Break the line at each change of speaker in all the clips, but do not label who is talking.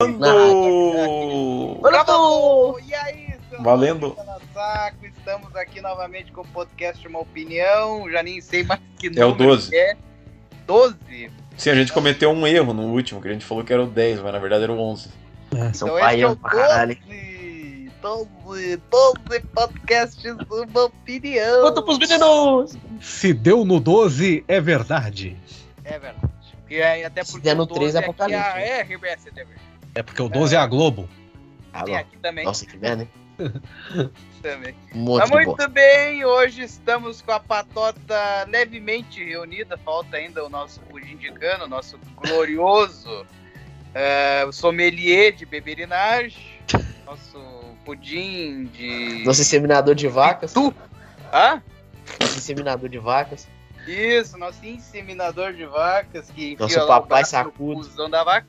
Valendo!
Valendo!
E aí, seu
Valendo.
Saco, estamos aqui novamente com o podcast Uma Opinião. Já nem sei mais que
É o
número
12.
que é. 12?
Sim, a gente cometeu um erro no último, que a gente falou que era o 10, mas na verdade era o 11.
São
então
pai
é o
pra caralho.
12. 12, 12 podcasts Uma Opinião.
Conta pros meninos!
Se deu no 12, é verdade.
É verdade. E aí, até
Se
porque
der no
o 12
13 é apocalipse.
É, RBS TV.
É porque o 12 é a Globo.
Ah,
Tem aqui também.
Nossa, que merda, hein?
também.
Um
Mas
de
muito bem, hoje estamos com a patota levemente reunida. Falta ainda o nosso pudim de cana, o nosso glorioso é, sommelier de beberinagem, nosso pudim de.
Nosso inseminador de vacas.
Tu? Hã?
Nosso inseminador de vacas.
Isso, nosso inseminador de vacas que enfia
Nosso papai sacudo.
da vaca.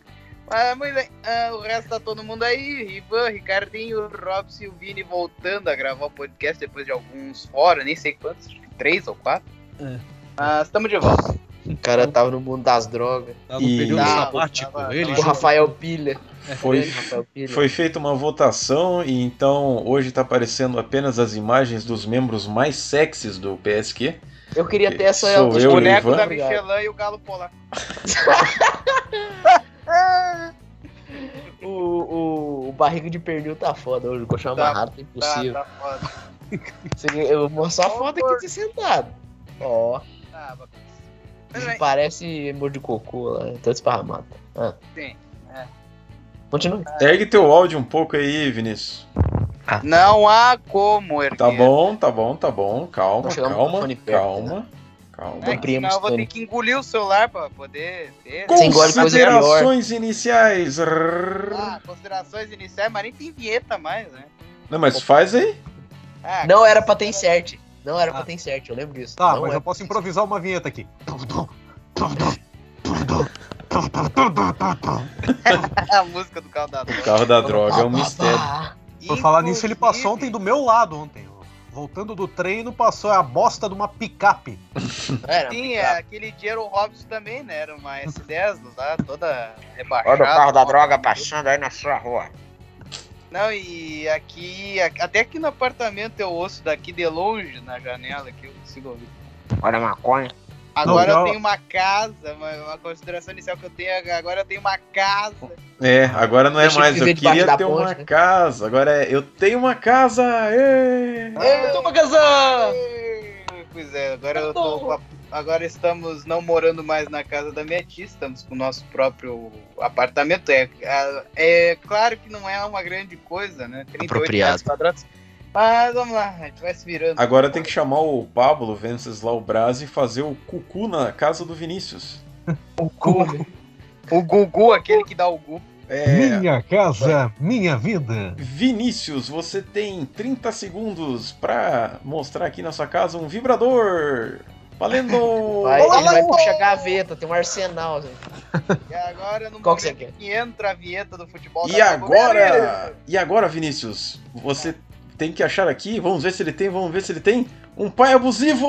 Mas muito bem, ah, o resto tá todo mundo aí, Rivan, Ricardinho, Robson e o Vini voltando a gravar o podcast depois de alguns fora, nem sei quantos, acho que três ou quatro.
É.
Mas estamos de volta.
O cara tava no mundo das drogas.
No
E-
período
Tava,
sabático.
tava,
ele
tava.
O Rafael Pilha.
Foi,
Rafael Pilha.
foi feita uma votação e então hoje tá aparecendo apenas as imagens dos membros mais sexys do PSQ.
Eu queria ter essa
Sou
autoestima.
eu,
o boneco
Ivan.
da. Michelin e o galo polar.
O, o, o barriga de pernil tá foda hoje. O colchão
Tá,
amarrado tá
Tá,
impossível.
tá foda.
Você- Eu vou mostrar a foto aqui de sentado. Ó,
Tá, bem,
parece emoji de cocô lá, todo esparramado. Ah,
sim.
continue.
Ergue teu áudio um pouco aí, Vinícius.
Não há como erguer.
Tá bom, tá bom, tá bom. Calma, calma,
microfone perto,
calma. Calma.
É, eu vou ter que engolir o celular pra poder ter.
Pior.
Considerações iniciais.
Ah, considerações iniciais, mas nem tem vinheta mais, né?
Não, mas faz aí.
Ah,
Não era pra ter insert. Não era pra
Ah.
ter insert, eu lembro disso.
Tá,
Não
mas
era
eu posso
pra
improvisar uma vinheta aqui.
a música do carro da
O
droga.
carro da droga é um mistério.
Por falar nisso, ele passou ontem do meu lado ontem. Voltando do treino, passou a bosta de uma picape.
Era,
Sim,
picape.
é, aquele dia era o Robson também, né? Era uma S10 lá, toda rebaixada.
Olha o carro da droga passando aí na sua rua.
Não, e aqui, até aqui no apartamento eu ouço daqui de longe, na janela, que eu consigo ouvir.
Olha a maconha.
Agora
Não,
eu tenho uma casa, uma, uma consideração inicial que eu tenho, agora eu tenho uma casa.
É, agora não é
Deixa
mais. Eu queria ter uma
ponte, né?
casa. Agora é. Eu tenho uma casa. ê!
Eu tô pra casar!
Pois é, agora eu tô com a- Agora estamos não morando mais na casa da minha tia, estamos com o nosso próprio apartamento. É, é, é claro que não é uma grande coisa, né? 38
Apropriado.
metros quadrados. Mas vamos lá, a gente vai se virando.
Agora tem que chamar o Pablo Venceslau Braz e fazer o cucu na casa do Vinícius.
o Gugu. O Gugu, aquele que dá o Gu.
É.
Minha casa, minha vida.
Vinícius, você tem 30 segundos pra mostrar aqui na sua casa um vibrador. Valendo!
Vai, ele vai puxar gaveta, tem um arsenal. assim.
E agora, no
Qual que você
momento que entra a vinheta do futebol
E
Globo,
agora, e agora, Vinícius, você tem que achar aqui, vamos ver se ele tem, vamos ver se ele tem um pai abusivo!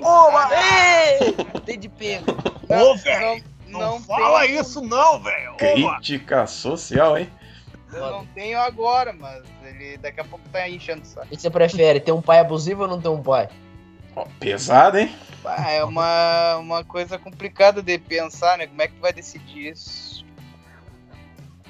Boa! Ei! Tem de pego.
Não,
Ô, velho,
não,
não,
não
fala
tenho-
isso não, velho.
Crítica social, hein?
Eu não tenho agora, mas ele daqui a pouco tá enchendo o saco.
O que você prefere, ter um pai abusivo ou não ter um pai?
Ó, pesado, hein?
Ah, é uma, uma coisa complicada de pensar, né? Como é que tu vai decidir isso?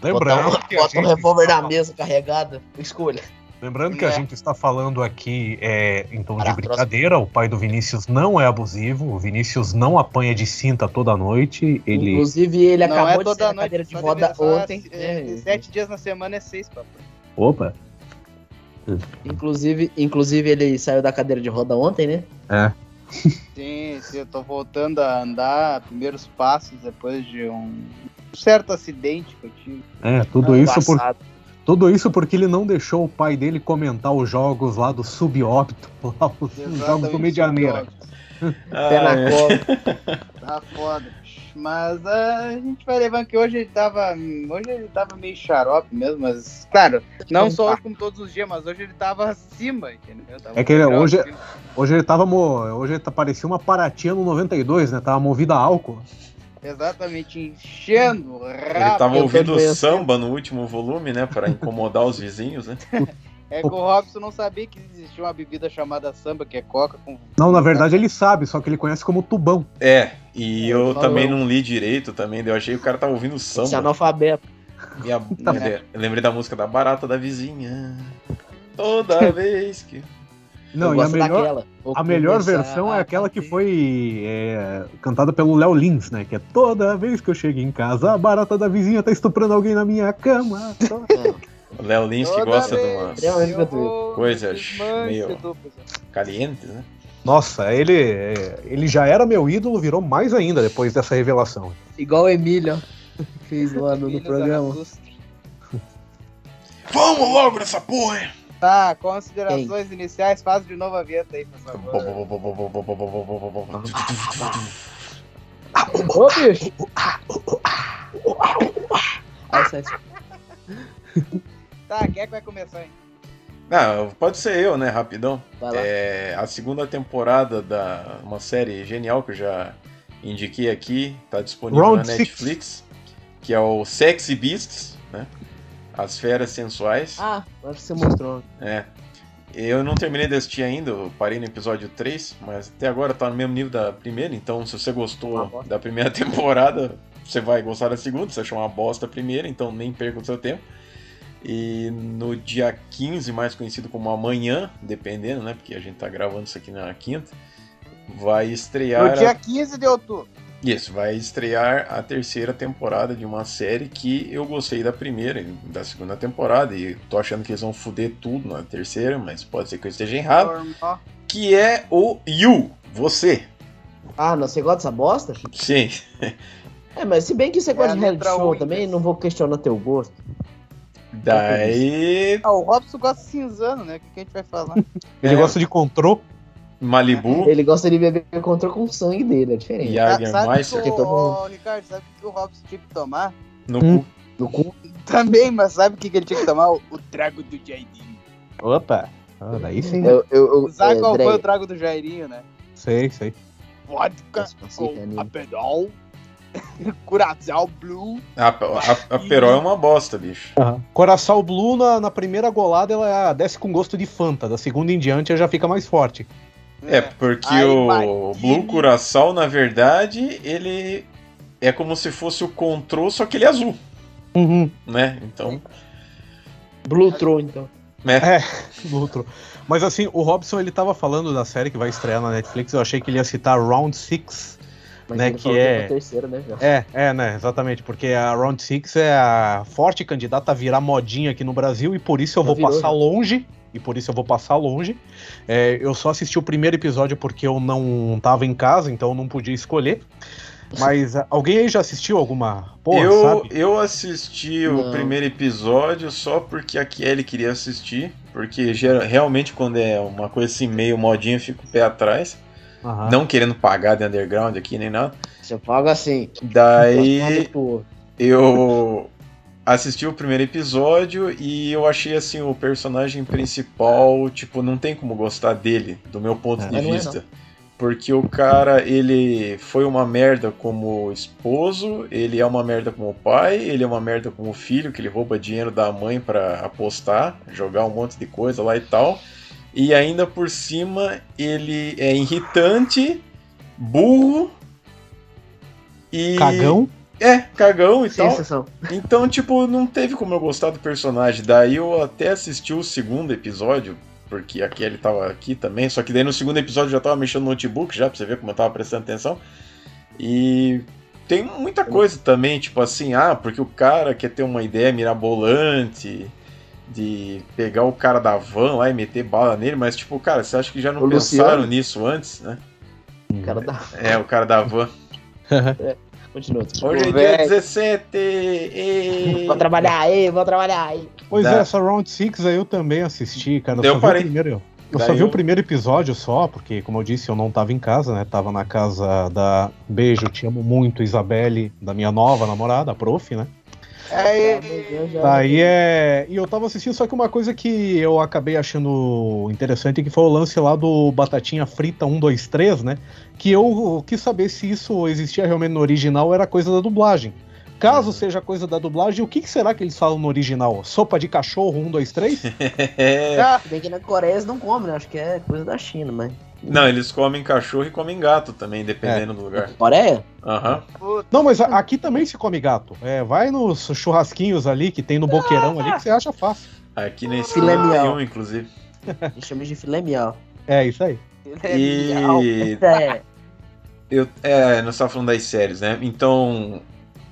Lembrando,
Bota,
que
um,
a
bota um revólver na mesa carregada. Escolha.
Lembrando que a
É.
gente está falando aqui é, em tom de brincadeira. O pai do Vinícius não é abusivo. O Vinícius não apanha de cinta toda noite. Ele.
Inclusive, ele
não
acabou
é
de sair
toda
da
noite,
cadeira de roda ontem.
é,
né?
Sete dias na semana é seis, papai.
Opa!
Inclusive, inclusive, ele saiu da cadeira de roda ontem, né?
É.
Sim, sim, eu tô voltando a andar, primeiros passos depois de um certo acidente que eu tive.
É, tudo isso por. Tudo isso porque ele não deixou o pai dele comentar os jogos lá do subóbito, lá os jogos do Medianeira.
Pé
Ah,
na
é.
cola.
Tá foda. Mas ah, a gente vai levando que hoje ele tava. Hoje ele tava meio xarope mesmo, mas. Claro, não só hoje como todos os dias, mas hoje ele tava acima, entendeu? Tava
É que ele- hoje-
acima.
Hoje ele tava. mo- Hoje ele tá- parecia uma Paratinha no 92, né? Tava movida a álcool.
Exatamente, enchendo o
Ele
rabo.
tava
eu tô
ouvindo
doendo.
samba no último volume, né? Pra incomodar os vizinhos, né?
É que o Robson não sabia que existia uma bebida chamada samba, que é coca com.
Não, na verdade ele sabe, só que ele conhece como tubão.
É, e
É,
eu
falou.
também não li direito também, eu achei que o cara tava ouvindo
Esse
samba.
analfabeto.
E a- lembrei, lembrei da música da barata da vizinha. Toda vez que.
Não,
eu
e a melhor, a melhor versão é
a
aquela que foi é, cantada pelo Léo Lins, né? Que é toda vez que eu chego em casa, a barata da vizinha tá estuprando alguém na minha cama.
É.
O Léo Lins que gosta de umas
É,
coisas meio- calientes, né?
Nossa, ele, é, ele já era meu ídolo, virou mais ainda depois dessa revelação.
Igual o Emílio. Fez lá no, no programa.
Vamos logo nessa porra! hein?
Tá, considerações iniciais, faz de novo a vinheta aí, por favor.
Ô, bicho!
Tá, quem é que vai começar aí?
Ah, pode ser eu, né? Rapidão. É, a segunda temporada da uma série genial que eu já indiquei aqui, tá disponível
Round
na
Six.
Netflix, que é o Sexy Beasts, né? As feras sensuais.
Ah, agora você mostrou.
É. Eu não terminei de assistir ainda, eu parei no episódio 3, mas até agora tá no mesmo nível da primeira, então se você gostou da primeira temporada, você vai gostar da segunda, se você achou uma bosta a primeira, então nem perca o seu tempo. E no dia 15, mais conhecido como amanhã, dependendo, né? Porque a gente tá gravando isso aqui na quinta, vai estrear.
No dia 15 de outubro.
Isso, vai estrear a terceira temporada de uma série que eu gostei da primeira e da segunda temporada e tô achando que eles vão foder tudo na terceira, mas pode ser que eu esteja errado. Que é o You, você.
Ah, não, você gosta dessa bosta?
Sim.
É, mas se bem que você
É
gosta
a
de reality
letra
show também, não vou questionar teu gosto.
Daí.
Ah, o Robson gosta de cinzano, né? O que, que a gente vai falar?
Ele
É.
gosta de control.
Malibu,
Ele gosta de beber contra com o sangue dele, é diferente.
Jagermeister
sabe
que
que o, Ricardo, sabe o que o Robson tinha que tomar?
no
Hum.
cu.
Do cu.
Também, mas sabe o que, que ele tinha que tomar? O, o trago do Jairinho.
Opa! Ah, daí sim.
Eu, eu, eu,
Sabe
é,
qual foi o trago do Jairinho, né?
Sei, sei.
Vodka com apedol, Curaçao Blue.
A, a, a Perol é uma bosta, bicho.
Coração Blue, na, na primeira golada, ela desce com gosto de Fanta. Da segunda em diante, ela já fica mais forte.
É, porque
Aí,
o
Martini.
Blue Curaçao, na verdade, ele é como se fosse o Control, só que ele é azul,
Uhum.
né? Então,
Blue Tron, então.
né?
no outro. Mas assim, o Robson ele tava falando da série que vai estrear na Netflix, eu achei que ele ia citar Round 6.
Mas
Né,
ele
que
falou
é-
pra terceira, né? Já.
É, é, né, exatamente, porque a Round 6 é a forte candidata a virar modinha aqui no Brasil e por isso eu
Já
vou
virou,
passar
já.
longe. E por isso eu vou passar longe. É, eu só assisti o primeiro episódio porque eu não tava em casa, então eu não podia escolher. Mas alguém aí já assistiu alguma porra,
eu,
sabe?
eu assisti o
Não.
primeiro episódio só porque a Kelly queria assistir. Porque gera- realmente, quando é uma coisa assim meio modinha, eu fico o pé atrás.
Aham.
Não querendo pagar de underground aqui nem nada.
Você paga assim.
Daí eu assisti o primeiro episódio e eu achei assim o personagem principal, tipo, não tem como gostar dele, do meu ponto
É.
de
não é,
vista. Porque o cara, ele foi uma merda como esposo, ele é uma merda como pai, ele é uma merda como filho, que ele rouba dinheiro da mãe pra apostar, jogar um monte de coisa lá e tal. E ainda por cima, ele é irritante, burro e.
Cagão?
É, cagão e tal.
sensação.
Então, tipo, não teve como eu gostar do personagem. Daí eu até assisti o segundo episódio, porque a Kelly tava aqui também. Só que daí no segundo episódio eu já tava mexendo no notebook, já pra você ver como eu tava prestando atenção. E tem muita coisa também, tipo assim, ah, porque o cara quer ter uma ideia mirabolante de pegar o cara da van lá e meter bala nele, mas tipo, cara, você acha que já não
O
pensaram
Luciano?
nisso antes, né?
O cara dá.
É, o cara da van.
Continua. desculpa.
Hoje é dia
velho.
17! e-
Vou trabalhar aí, vou trabalhar aí.
Pois
Dá.
é, essa Round 6 aí eu também assisti, cara. Eu
Eu
só vi
parei.
o primeiro. Eu
Daí
só vi
eu-
o primeiro episódio só, porque, como eu disse, eu não tava em casa, né? Tava na casa da. Beijo, te amo muito, Isabelle, da minha nova namorada, a prof, né?
Já-
Daí é. E eu tava assistindo, só que uma coisa que eu acabei achando interessante que foi o lance lá do Batatinha Frita 1, 2, 3, né? Que eu quis saber se isso existia realmente no original ou era coisa da dublagem. Caso seja coisa da dublagem, o que, que será que eles falam no original? Sopa de cachorro 1, 2, 3?
É.
ah,
Se bem que na Coreia eles não comem, né? Acho que é coisa da China, mas.
Não, eles comem cachorro e comem gato também, dependendo do lugar.
Coreia?
Aham.
puta,
Não, mas aqui também se come gato. É, vai nos churrasquinhos ali que tem no boqueirão ali que você acha fácil.
Aqui na
Filé mignon.
inclusive.
A gente chama de filé miau.
É isso aí.
E
É.
eu, é, nós estávamos falando das séries, né? Então,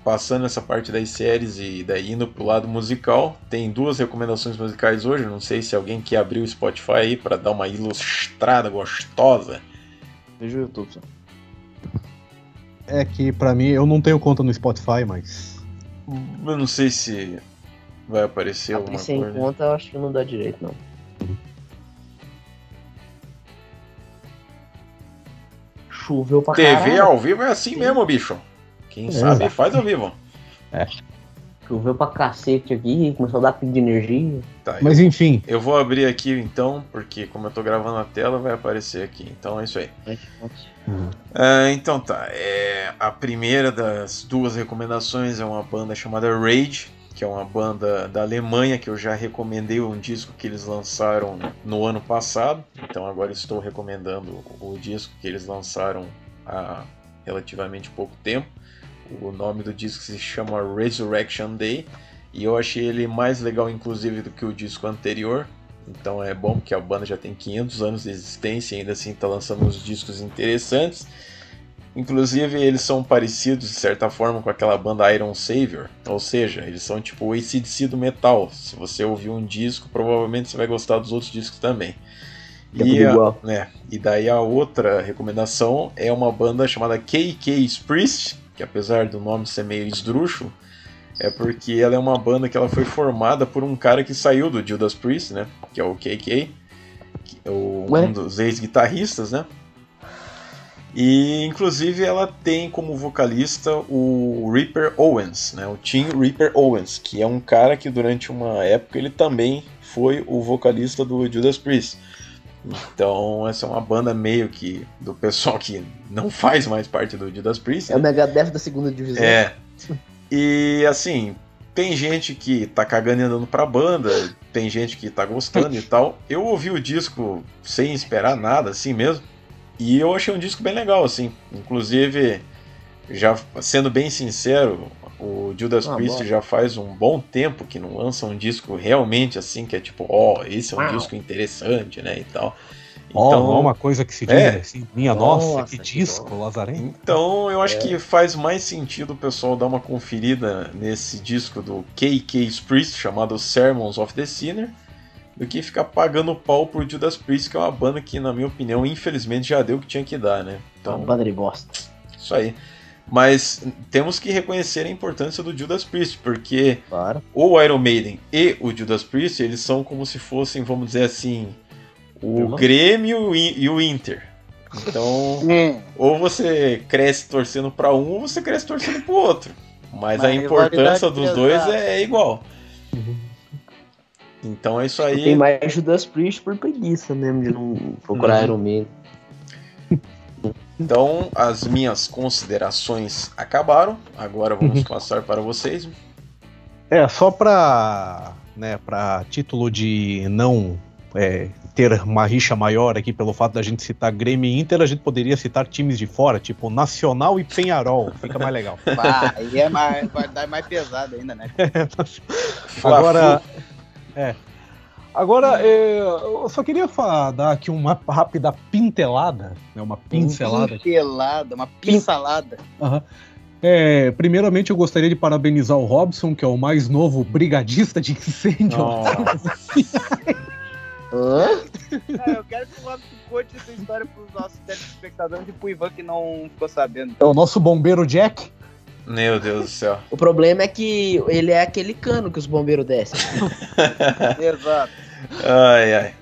passando essa parte das séries e daí indo pro lado musical, tem duas recomendações musicais hoje. Não sei se alguém quer abrir o Spotify aí para dar uma ilustrada gostosa.
Veja o YouTube só.
É que pra mim, eu não tenho conta no Spotify, mas.
Eu não sei se vai aparecer alguma
sem
coisa.
conta, eu acho que não dá direito, não. Choveu pra
TV
caralho.
ao vivo é assim mesmo, bicho. Quem sabe faz ao vivo.
Choveu pra cacete aqui, começou a dar pico de energia.
Tá,
Mas enfim,
Eu vou abrir aqui então, porque como eu tô gravando a tela, vai aparecer aqui. Então é isso aí. Ah, então tá. É, a primeira das duas recomendações é uma banda chamada Rage, que é uma banda da Alemanha que eu já recomendei um disco que eles lançaram no ano passado. Então agora estou recomendando o disco que eles lançaram há relativamente pouco tempo. O nome do disco se chama Resurrection Day. E eu achei ele mais legal, inclusive, do que o disco anterior. Então é bom porque a banda já tem 500 anos de existência e ainda assim está lançando uns discos interessantes. Inclusive, eles são parecidos de certa forma com aquela banda Iron Savior. Ou seja, eles são tipo o ACDC do metal. Se você ouvir um disco, provavelmente você vai gostar dos outros discos também.
É
E, a- né, e daí a outra recomendação é uma banda chamada KK Priest, que apesar do nome ser meio esdrúxulo, é porque ela é uma banda que ela foi formada por um cara que saiu do Judas Priest, né? Que é o KK, é o- um dos ex-guitarristas, né? E inclusive ela tem como vocalista o Reaper Owens, né? O Tim Reaper Owens, que é um cara que durante uma época ele também foi o vocalista do Judas Priest. Então essa é uma banda meio que do pessoal que não faz mais parte do Judas Priest.
É o
né?
Megadeth da segunda divisão.
É. E assim, tem gente que tá cagando e andando pra banda, tem gente que tá gostando e tal. Eu ouvi o disco sem esperar nada, assim mesmo. E eu achei um disco bem legal, assim. Inclusive, já sendo bem sincero, o Judas
Ah,
Priest
bom.
já faz um bom tempo que não lança um disco realmente assim, que é tipo, ó, esse é um
Uau.
disco interessante, né? E tal.
ó, não é uma coisa que se diz
É.
assim, minha nossa,
Nossa,
que
que
disco,
bom.
Lazarento.
Então eu acho
É.
que faz mais sentido o pessoal dar uma conferida nesse disco do KK Priest chamado Sermons of the Sinner do que ficar pagando pau pro Judas Priest, que é uma banda que, na minha opinião, infelizmente já deu o que tinha que dar, né?
Uma
Então,
banda de bosta.
isso aí. Mas temos que reconhecer a importância do Judas Priest, porque
Claro.
o Iron Maiden e o Judas Priest, eles são como se fossem, vamos dizer assim, o? Grêmio e o Inter. Então,
Hum,
ou você cresce torcendo pra um, ou você cresce torcendo pro outro. Mas
Uma
a importância dos dois
pesada.
é, é igual. Então é isso aí.
Tem mais Judas Priest por preguiça mesmo de não procurar
Uhum.
Iron Maiden.
Então as minhas considerações acabaram. Agora vamos
Uhum.
passar para vocês.
É, só pra, né, pra título de não é, ter uma rixa maior aqui pelo fato da gente citar Grêmio e Inter, a gente poderia citar times de fora, tipo Nacional e Penharol, fica mais legal.
vai, aí é mais, vai dar mais pesado ainda, né?
Agora, é. Agora, é, eu só queria fa- dar aqui uma rápida pintelada, né, uma pincelada.
Pincelada, uma pincelada.
Aham. É, primeiramente, eu gostaria de parabenizar o Robson, que é o mais novo brigadista de incêndio.
Hã?
É, eu quero que o Robson conte essa história pros nossos telespectadores e pro Ivan que não ficou sabendo.
É o nosso bombeiro Jack.
Meu Deus do céu.
O problema é que ele é aquele cano que os bombeiros descem.
Exato.
Ai, ai.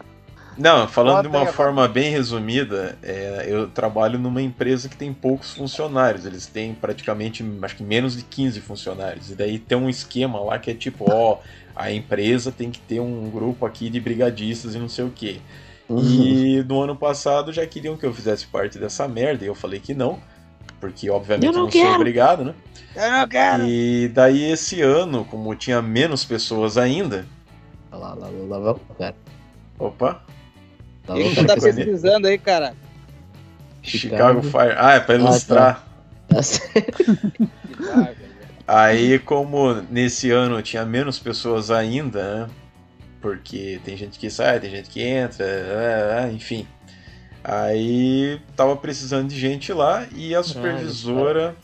Não, falando
Bota
de uma
aí,
forma bem resumida, é, eu trabalho numa empresa que tem poucos funcionários. Eles têm praticamente, acho que menos de 15 funcionários. E daí tem um esquema lá que é tipo, ó, a empresa tem que ter um grupo aqui de brigadistas e não sei o quê. E no ano passado já queriam que eu fizesse parte dessa merda, e eu falei que não, porque obviamente
Eu
eu
não
sou obrigado, né?
Eu não quero.
E daí esse ano, como tinha menos pessoas ainda,
lá, lá, lá, lá, lá, cara.
opa,
Tá
O que tu tá pesquisando aí, cara?
Chicago
Chicago.
Fire. Ah, é pra ilustrar.
Tá certo.
Aí, como nesse ano tinha menos pessoas ainda, né? Porque tem gente que sai, tem gente que entra, é, é, enfim. Aí tava precisando de gente lá e a supervisora.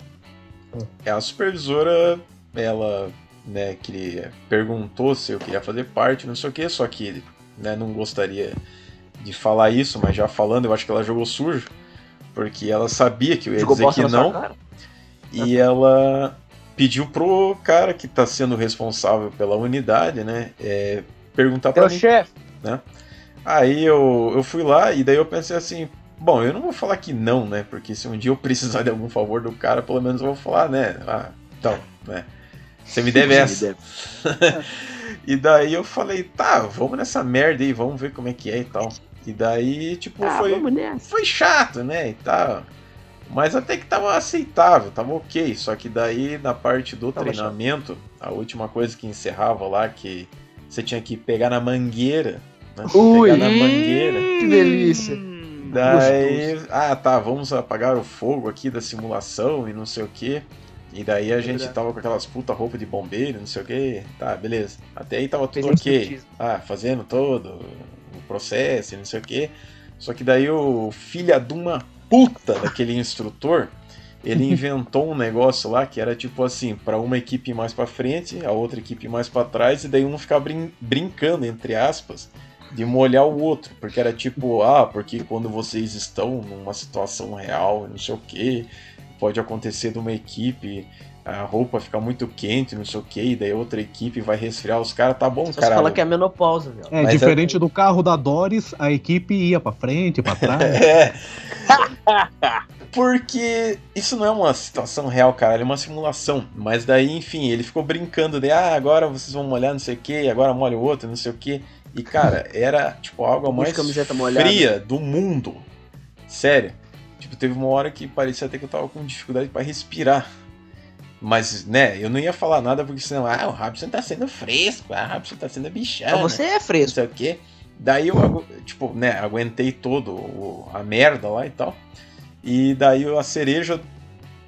É, a supervisora, ela, né, queria, perguntou se eu queria fazer parte, não sei o que, só que né, não gostaria de falar isso, mas já falando, eu acho que ela jogou sujo, porque ela sabia que eu ia
Jogou
dizer que não. E ela pediu pro cara que tá sendo responsável pela unidade, né? é, perguntar pra
Teu
mim.
chefe.
Aí eu, eu fui lá e daí eu pensei assim, bom, eu não vou falar que não, né? Porque se um dia eu precisar de algum favor do cara, pelo menos eu vou falar, né? Ah, então, né? Você me deve essa. E daí eu falei, tá, vamos nessa merda aí, vamos ver como é que é e tal. E daí, tipo,
Ah,
foi, foi chato, né? E tal. Mas até que tava aceitável, tava ok. Só que daí na parte do
Tava
treinamento, a última coisa que encerrava lá, que você tinha que pegar na mangueira. Né?
Ui.
Pegar na mangueira.
Que delícia.
Daí, ah tá, vamos apagar o fogo aqui da simulação e não sei o que. E daí a gente tava com aquelas puta roupa de bombeiro, não sei o que. Tá, beleza. Até aí tava tudo ok. Ah, fazendo todo o processo e não sei o que. Só que daí o filha de uma puta daquele instrutor, ele inventou um negócio lá que era tipo assim, para uma equipe mais pra frente, a outra equipe mais pra trás, e daí um ficava brin brincando, entre aspas, de molhar o outro, porque era tipo, ah, porque quando vocês estão numa situação real, não sei o que, pode acontecer de uma equipe a roupa ficar muito quente, não sei o que, e daí outra equipe vai resfriar os caras, tá bom, cara.
fala que é menopausa, velho.
É,
Mas
diferente do carro da Doris, a equipe ia pra frente, pra trás.
É. Porque isso não é uma situação real, cara, é uma simulação. Mas daí, enfim, ele ficou brincando de, ah, agora vocês vão molhar não sei o que, agora molha o outro, não sei o que. E, cara, era, tipo, a água
Puxa
mais
camiseta molhada.
fria do mundo. Sério. Tipo, teve uma hora que parecia até que eu tava com dificuldade pra respirar. Mas, né, eu não ia falar nada porque senão, ah, o Robson tá sendo fresco, ah, o Robson tá sendo bichano
Mas você é
não
fresco.
sei o quê. Daí eu, tipo, né, aguentei todo o- a merda lá e tal. E daí a cereja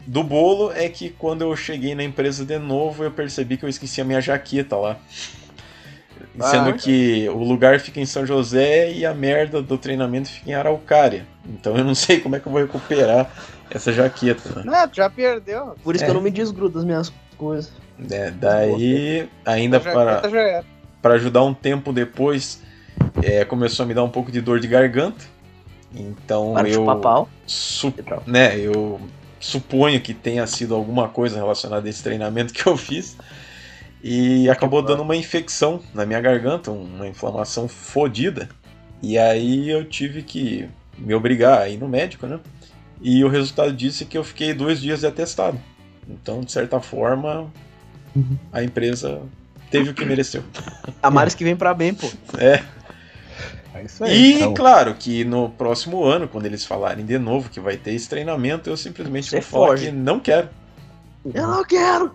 do bolo é que quando eu cheguei na empresa de novo, eu percebi que eu esqueci a minha jaqueta lá. Sendo
Ah.
que o lugar fica em São José e a merda do treinamento fica em Araucária. Então eu não sei como é que eu vou recuperar essa jaqueta. né?
Não, tu já perdeu.
Por isso
É.
que eu não me desgrudo das minhas coisas.
É, daí, ainda para para ajudar um tempo depois, é, começou a me dar um pouco de dor de garganta. Então
Para
eu,
pau.
su- né, eu suponho que tenha sido alguma coisa relacionada a esse treinamento que eu fiz. E acabou dando uma infecção na minha garganta, uma inflamação fodida. E aí eu tive que me obrigar a ir no médico, né? E o resultado disso é que eu fiquei dois dias de atestado. Então, de certa forma,
Uhum.
a empresa teve o que mereceu.
A Maris que vem pra bem, pô.
É.
É isso aí.
E
então.
claro que no próximo ano, quando eles falarem de novo que vai ter esse treinamento, eu simplesmente
Você
vou falar
foge.
que não quero.
Eu não quero.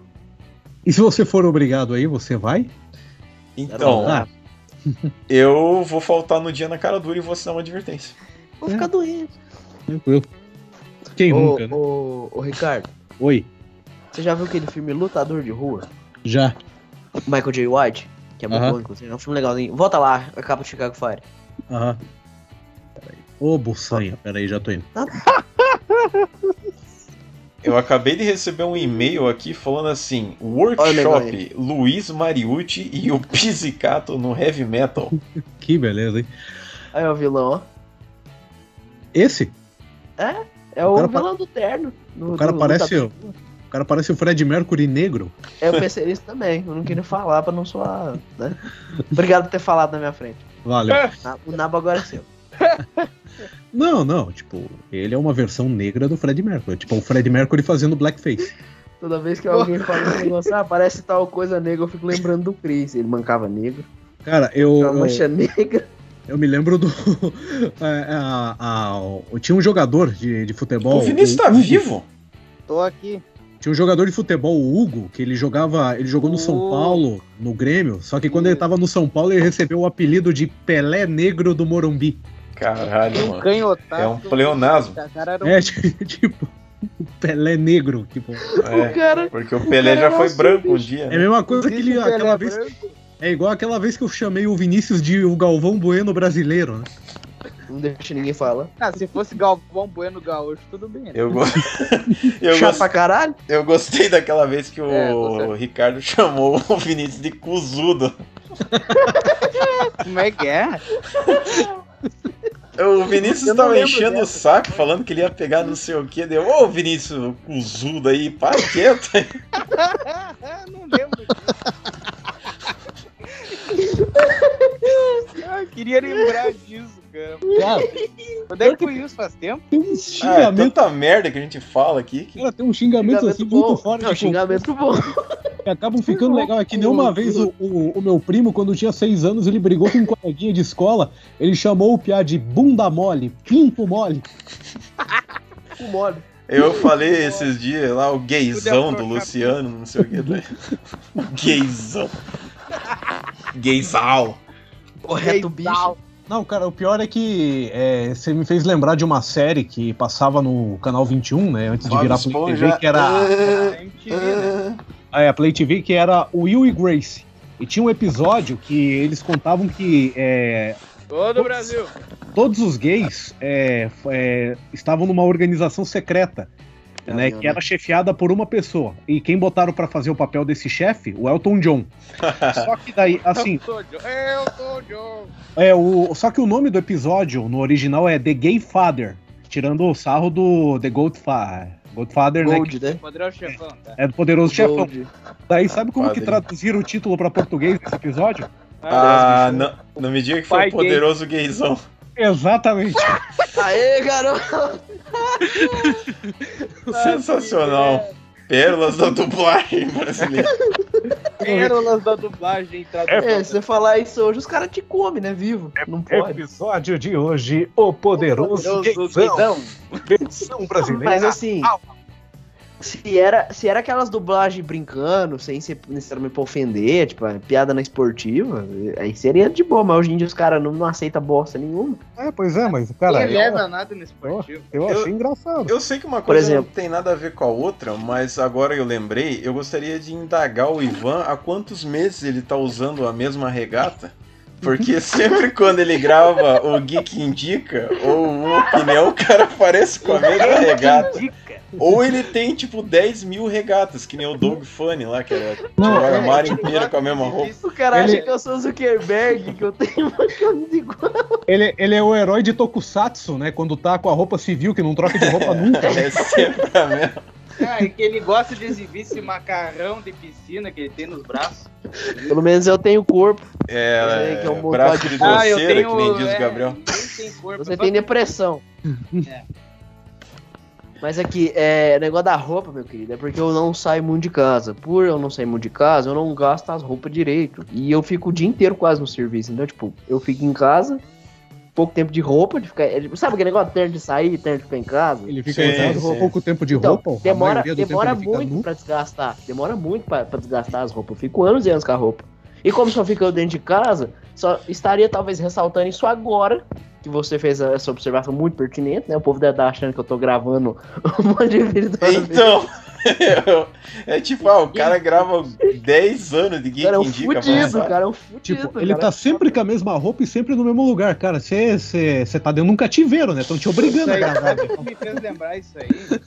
E se você for obrigado aí, você vai?
Então,
Ah,
eu vou faltar no dia na cara dura e vou assinar uma advertência.
Vou ficar doente.
tranquilo. Quem
Ô,
nunca, né?
ô, ô, Ricardo,
Oi,
você já viu aquele filme Lutador de Rua?
já.
Michael J. White? Que é muito
Aham.
bom, inclusive. É um filme legalzinho. Volta lá, a capa Chicago Fire.
Aham. Peraí. Ô, buçanha, peraí, já tô indo.
Eu acabei de receber um e-mail aqui falando assim:
o
Workshop Luiz Mariucci e o Pizzicato no Heavy Metal.
Que beleza, hein?
Aí é o vilão, ó.
Esse?
É o,
cara pa-
vilão do terno. do-
o cara
do
parece
Lutador
o-. O cara parece o Fred Mercury negro.
É, Eu pensei nisso também. Eu não queria falar pra não soar. Né? Obrigado por ter falado na minha frente.
Valeu.
O Nabo agora é seu.
Não, não, tipo, ele é uma versão negra do Fred Mercury. Tipo, o Fred Mercury fazendo blackface.
Toda vez que alguém fala esse negócio, ah, parece tal coisa negra, eu fico lembrando do Chris. Ele mancava negro,
Cara, eu,
uma
eu,
mancha negra.
eu me lembro do. é, a- a- o- tinha um jogador de, de futebol.
O Vinícius tá
Hugo.
vivo?
Tô aqui.
Tinha um jogador de futebol, o Hugo, que ele jogava. Ele jogou no São. Paulo, no Grêmio. Só que quando ele tava no São Paulo, ele recebeu o apelido de Pelé Negro do Morumbi.
Caralho,
Um
mano.
canhotaço.
É um pleonasmo.
O um
É, tipo, o Pelé Negro. Tipo,
É,
Cara,
porque o Pelé já foi branco um dia.
é a
né?
mesma coisa que ele, aquela
Pelé
vez. É igual aquela vez que eu chamei o Vinícius de o Galvão Bueno brasileiro, né?
não deixa ninguém falar.
Ah, se fosse Galvão Bueno Gaúcho, tudo bem. Né?
Eu, go... eu,
pra caralho.
eu gostei daquela vez que o
É.
Ricardo chamou o Vinícius de cuzudo.
Como é que é?
O Vinícius tava enchendo o
dessa.
saco, falando que ele ia pegar não sei o que. Deu, ô Vinícius, cuzudo aí, para quieto aí.
não lembro disso. Ah, queria lembrar disso, Cara, Quando é que foi isso? Faz tempo?
tem um
Ah, é
xingamento.
tanta merda que a gente fala aqui. Que...
Cara, tem um xingamento, assim
bom.
muito fora
Não,
de
xingamento bom.
que acabam ficando legal. É que nem uma vez o, o, o meu primo, quando tinha seis anos, ele brigou com um coleguinha de escola. Ele chamou o piá de bunda mole, pinto mole.
O mole.
Eu falei esses dias lá, o gaysão do Luciano, não sei o que. Né? Gaysão. Gaysal.
Correto, bicho.
Não, cara, o pior é que é, você me fez lembrar de uma série que passava no canal 21, né? Antes de virar Play. TV, que era.
Né?
É, a Play TV, que era o Will e Grace. E tinha um episódio que eles contavam que é,
Todo o Brasil.
todos os gays é, é, estavam numa organização secreta, né,
Não,
que era chefiada por uma pessoa. E quem botaram pra fazer o papel desse chefe? O Elton John. Só que daí, assim,
tô John.
É o só que o nome do episódio no original é The Gay Father, tirando o sarro do The Godfather, Godfather, né?
Gold, né?
Poderoso chefão, tá?
É do poderoso chefão.
Gold.
Daí sabe como que
Padre.
traduziram o título pra português desse episódio?
Ah, não, não me diga que foi o poderoso gaysão.
Exatamente.
Aê, garoto!
Sensacional. Pérolas da dublagem brasileira.
Pérolas da dublagem traduzida.
É, se você falar isso hoje, os caras te comem, né? Vivo. Não pode.
Episódio de hoje, o poderoso,
Poderoso
gaysão,
gaysão.
versão brasileira.
Mas assim, se era, se era aquelas dublagens brincando, sem ser necessariamente pra ofender, tipo, a piada na esportiva, aí seria de boa, mas hoje em dia os caras não, não aceitam bosta nenhuma.
É, pois é, mas cara,
Ninguém
eu,
leva nada no esportivo.
eu
Eu-
achei engraçado.
Eu sei que uma
Por
coisa
exemplo.
não tem nada a ver com a outra, mas agora eu lembrei, eu gostaria de indagar o Ivan há quantos meses ele tá usando a mesma regata. Porque sempre quando ele grava o Geek Indica ou o Opinião, o cara aparece com a mesma regata. Ou ele tem tipo 10 mil regatas, que nem o Doug Funny lá, que era
Não,
o
é,
armário inteiro com a mesma roupa.
O cara
Ele-
acha que eu sou Zuckerberg, que eu tenho uma camisa igual.
Ele, ele é o herói de Tokusatsu, né? Quando tá com a roupa civil, que não troca de roupa nunca.
É sempre a mesma.
E que ele gosta de exibir esse macarrão de piscina que ele tem nos braços.
Pelo menos eu tenho corpo.
É,
É, que é um
braço de
montão
Ah, eu
doceira,
tenho.
que nem diz
é,
o Gabriel.
ninguém tem corpo,
Você tem depressão.
É.
Mas aqui, é negócio da roupa, meu querido, é porque eu não saio muito de casa. Por eu não sair muito de casa, eu não gasto as roupas direito. E eu fico o dia inteiro quase no serviço. Então, tipo, eu fico em casa, pouco tempo de roupa, de ficar. é, Sabe aquele negócio terno de sair, terno de ficar em casa?
Ele fica
Sim,
em casa com
sim.
pouco tempo de
Então,
roupa.
demora, demora muito pra desgastar. Demora muito pra, pra desgastar as roupas. Eu fico anos e anos com a roupa. E como só fica eu dentro de casa, só estaria talvez ressaltando isso agora. Que você fez essa observação muito pertinente, né? O povo deve estar achando que eu tô gravando um monte de vídeo.
Então, é tipo, ah, o cara grava 10 anos de Geek
cara é um
Indica
fudido,
lançar.
cara é um fudido.
Tipo, ele
cara.
tá sempre com a mesma roupa e sempre no mesmo lugar, cara. Você tá dentro de um cativeiro, né? Estão te obrigando
Isso
a
aí,
gravar.
sabe o que me fez lembrar isso aí?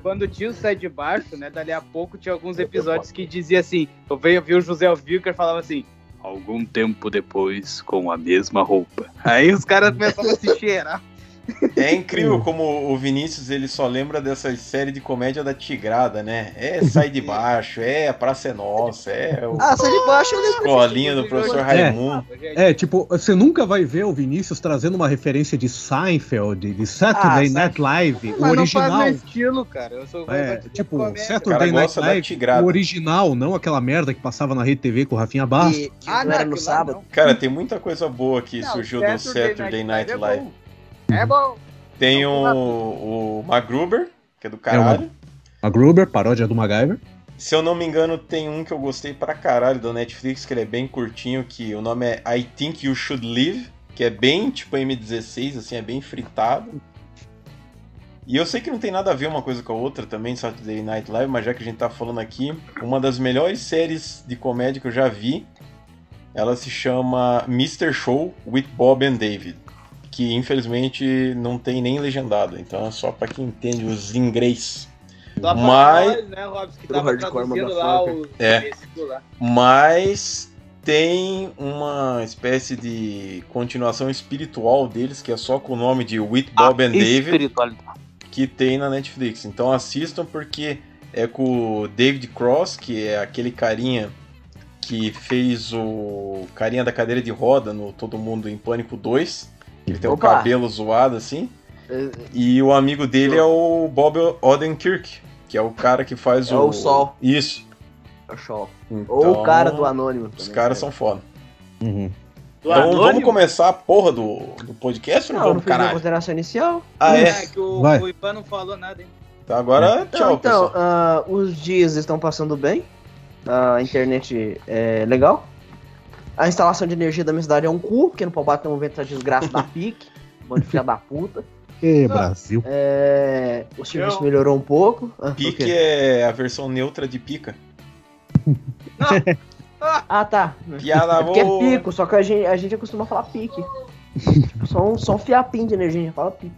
Quando o tio sai de baixo, né? Dali a pouco tinha alguns episódios que dizia assim: eu veio vi o José Wilker falava assim. Algum tempo depois, com a mesma roupa. Aí os caras começavam a se cheirar.
É incrível como o Vinícius ele só lembra dessa série de comédia da Tigrada, né? É Sai de Baixo, é A Praça é Nossa, é o
Ah, sai de baixo eu lembro.
Escolinha do Professor Raimundo.
É, tipo, você nunca vai ver o Vinícius trazendo uma referência de Seinfeld, de Saturday
Ah,
Night Live, o
Mas não faz
original.
meu estilo, cara. Eu sou
É, tipo,
comédia.
Saturday Night Live, o original, não aquela merda que passava na Rede TV com o Rafinha Bastos.
Que, que
Ah,
não era no
aquilo lá
sábado.
não.
Cara, tem muita coisa boa que
Não,
surgiu do Saturday Night
é
Live.
bom. É bom.
Tem
Não,
o, o MacGruber, que é do caralho.
A Gruber, paródia do MacGyver.
Se eu não me engano, tem um que eu gostei pra caralho do Netflix, que ele é bem curtinho, que o nome é I Think You Should Live, que é bem tipo M16, assim, é bem fritado. E eu sei que não tem nada a ver uma coisa com a outra também, Saturday Night Live, mas já que a gente tá falando aqui, uma das melhores séries de comédia que eu já vi, ela se chama Mr. Show with Bob and David, que infelizmente não tem nem legendado, então é só pra quem entende os inglês.
Só
Mas-
nós, né, Robson, que
Pro
tava
hardcore,
traduzindo lá o
motherfucker.
É. Mas tem uma espécie de continuação espiritual deles, que é só com o nome de With Bob and David, que tem na Netflix. Então assistam porque é com o David Cross, que é aquele carinha que fez o carinha da cadeira de roda no Todo Mundo em Pânico 2. Ele tem o
Opa!
cabelo zoado assim.
É,
E o amigo dele é o Bob Odenkirk, que é o cara que faz
É
o.
o Sol.
Isso.
é o show.
Então,
Ou o cara do Anônimo.
Os
também,
caras
né?
são foda.
Uhum.
Do
Então vamos começar a porra do, do podcast ou
Não,
não
não
vamos, caralho?
consideração inicial.
Ah, é?
É que o,
Vai.
o Ivan não falou nada, hein?
Então agora,
Então,
tchau,
então
pessoal.
ah, os dias estão passando bem. A internet é legal. A instalação de energia da minha cidade é um cu, porque não pode bater um vento da desgraça da PIC. Bando de filha da puta.
E Brasil.
É, o serviço
Eu-
melhorou um pouco. Ah, quê?
é a versão neutra de pica.
Ah, tá.
Piada
É porque é pico, só que a gente, a gente acostuma falar pique. só, um, só um fiapinho de energia, a gente fala pique.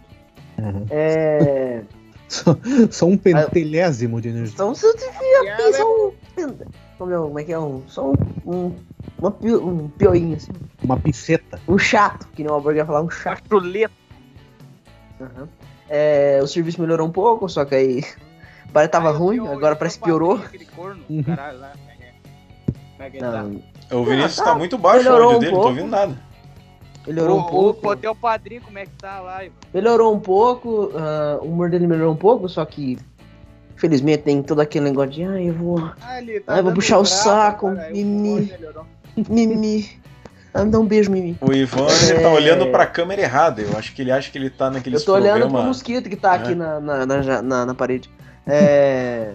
Uhum.
É.
Só, só um pentelésimo de energia.
São só um fiapinho, só um. Como é, como é que é? Um, só um. um uma pio, um pioinho, assim.
Uma piceta.
Um chato, que nem o Alberg ia falar, um chato.
Chuleta.
Aham. É, o serviço melhorou um pouco, só que aí. Parece que tava
eu
ruim,
vi o-
agora parece que
o
piorou.
aquele corno,
Uhum.
caralho, lá. Tá?
Não,
O Vinícius
Ah,
tá
tá.
muito baixo o
Melhorou
áudio
um
dele, não tô
pouco.
ouvindo nada.
melhorou um
o,
pouco.
O, o teu padrinho, como é que tá lá?
Melhorou um pouco, ah, o humor dele melhorou um pouco, só que. Infelizmente tem todo aquele negócio de. Ah, eu vou.
Ah, ele tá
Ah, eu vou puxar o
brava,
saco,
cara, o
mimi. Ah, dá um beijo, Mimi.
O Ivan ele tá
É.
olhando pra câmera errada. Eu acho que ele acha que ele tá naqueles
Eu tô olhando pro mosquito que tá aqui
É.
na, na, na, na- na parede. É.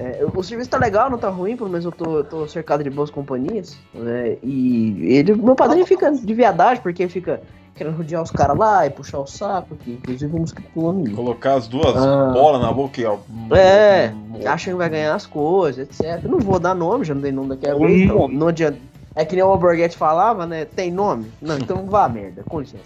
é, o serviço tá legal, não tá ruim, pelo menos eu tô, tô cercado de boas companhias. né, e ele, meu padrinho fica de viadagem, porque fica querendo rodear os caras lá e puxar o saco, que inclusive o mosquito mim.
Colocar as duas
Ah.
bolas na boca e ó.
É, acham que vai ganhar as coisas, etc. Eu não vou dar nome, já não dei nome daquela vez, então não adianta. É que nem o Alborguete falava, né? Tem nome? Não, então vá merda, com licença.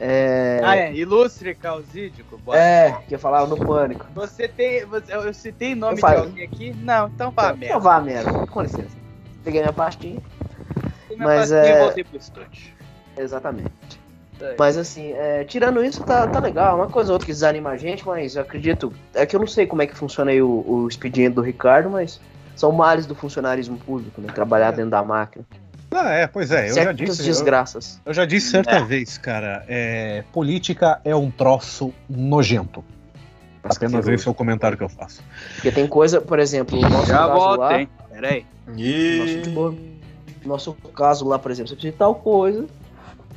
É.
Ah, é. Ilustre causídico. bora.
É, que eu falava no pânico.
Você tem. Você, eu citei nome
Eu falei.
de alguém aqui? Não, então vá,
Então,
merda.
então vá merda, com licença. Peguei minha pastinha.
Tem minha
mas
pastinha
é-
e voltei pro estúdio.
Exatamente.
É.
Mas assim, é, tirando isso, tá, tá legal. Uma coisa ou outra que desanima a gente, mas eu acredito. É que eu não sei como é que funciona aí o, o expediente do Ricardo, mas são males do funcionarismo público, né? Trabalhar dentro da máquina.
Ah, é, pois é, eu já disse. Eu,
desgraças.
eu já disse certa vez, cara. É, política é um troço nojento. Apenas
Asqueroso.
esse é o comentário que eu faço.
Porque tem coisa, por exemplo, o nosso
Já
caso lá.
hein? Pera aí.
Nossa, de boa.
E...
Nosso caso lá, por exemplo, você precisa de tal coisa.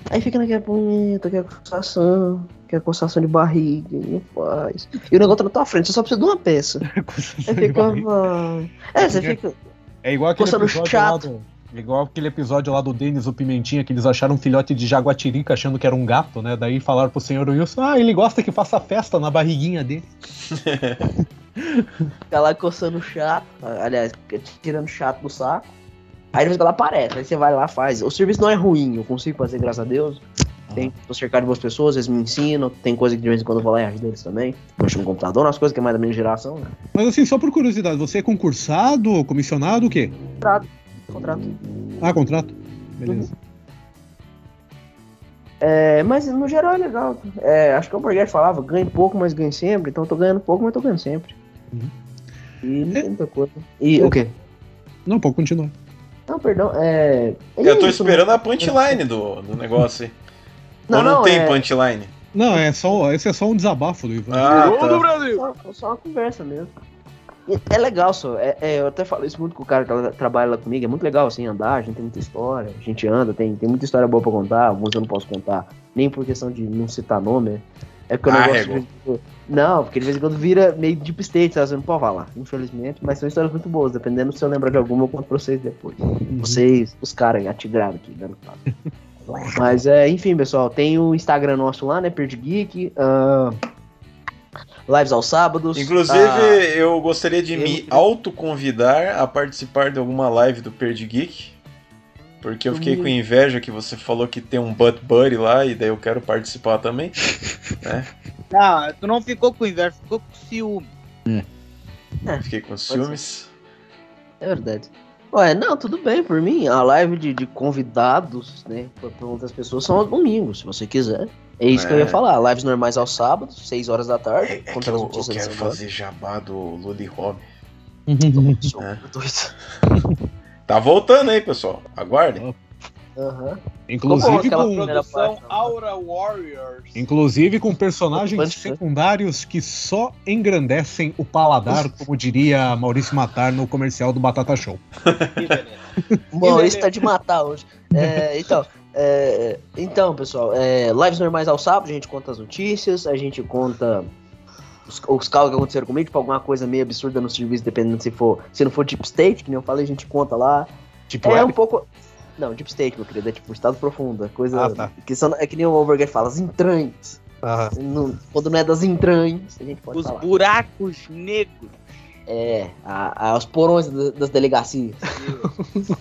Aí fica naquela punheta, aquela coçação, aquela coçação de barriga, não faz. E o negócio tá na tua frente, você só precisa de uma peça. Aí fica. vai. É, você fica.
É igual aquele
Coçando
episódio lá
chato.
do. Igual aquele episódio lá do Denis o Pimentinha, que eles acharam um filhote de jaguatirica achando que era um gato, né? Daí falaram pro senhor Wilson, ah, ele gosta que faça festa na barriguinha dele.
Fica lá coçando o chato. Aliás, tirando o chato do saco. Aí depois ela aparece, aí você vai lá faz. O serviço não é ruim, eu consigo fazer, graças a Deus. Tem, tô cercado de boas pessoas, eles me ensinam. Tem coisa que de vez em quando eu vou lá e ajudo eles também. Mexo no computador, umas coisas que é mais da minha geração, né?
Mas assim, só por curiosidade, você é concursado, comissionado, o quê?
Contrato.
Ah, contrato? Beleza.
É, mas no geral é legal. É, acho que o Alborguete falava, ganhe pouco, mas ganhe sempre. Então eu tô ganhando pouco, mas tô ganhando sempre.
Uhum.
E tem muita coisa. E o quê?
Não, pode continuar.
Não, perdão. É. é
Eu tô
isso,
esperando
né?
a punchline do, do negócio aí.
Não,
Ou não,
não,
tem
é-
punchline?
Não, é só, esse é só um desabafo do Ivan.
Ah,
Gol do
tá.
Brasil!
Só, só uma conversa mesmo. E É legal, só. É, é, eu até falo isso muito com o cara que tra- trabalha lá comigo. É muito legal, assim, andar. A gente tem muita história. A gente anda, tem, tem muita história boa pra contar. Alguns eu não posso contar. Nem por questão de não citar nome. né? É porque o
Ah,
negócio.
Rego.
de quando- Não, porque de vez em quando vira meio deep state, sabe? Você não pode falar, infelizmente. Mas são histórias muito boas. Dependendo se eu lembrar de alguma, eu conto pra vocês depois. Vocês, os caras atigrados aqui, dando papo. Mas, é, enfim, pessoal, tem o Instagram nosso lá, né? Perdi Geek. ah, lives aos sábados.
Inclusive,
ah,
eu gostaria de
eu-
me autoconvidar a participar de alguma live do Perdi Geek. Porque eu fiquei
Hum.
com inveja que você falou que tem um Butt Buddy lá e daí eu quero participar também.
Não, tu não ficou com inverso, ficou com ciúme.
Fiquei com ciúmes.
É verdade. Ué, não, tudo bem, por mim. A live de, de convidados, né, pra, pra outras pessoas são aos domingos, se você quiser. É isso que eu
É.
ia falar. Lives normais aos sábados, 6 horas da tarde.
É, é que eu, eu quero fazer jabá do Hobby.
Sou
É.
doido.
Tá voltando aí, pessoal. Aguardem.
Aham.
Inclusive com,
Produção
parte,
Aura Warriors.
inclusive com personagens secundários que só engrandecem o paladar, como diria Maurício Matar no comercial do Batata Show.
Esse tá de matar hoje. É, então, é, então, pessoal, é, lives normais ao sábado, a gente conta as notícias, a gente conta os, os casos que aconteceram comigo, tipo, alguma coisa meio absurda no serviço, dependendo se for. Se não for Deep State, que nem eu falei, a gente conta lá.
Tipo,
É
é,
um pouco. Não, Deep State, meu querido, é tipo estado profundo, é coisa.
Ah, tá.
que são, é que nem o Overger fala, as entranhas.
ah,
Não- quando não é das entranhas, a gente pode
Os
falar.
buracos negros.
É, a, a- os porões da- das delegacias.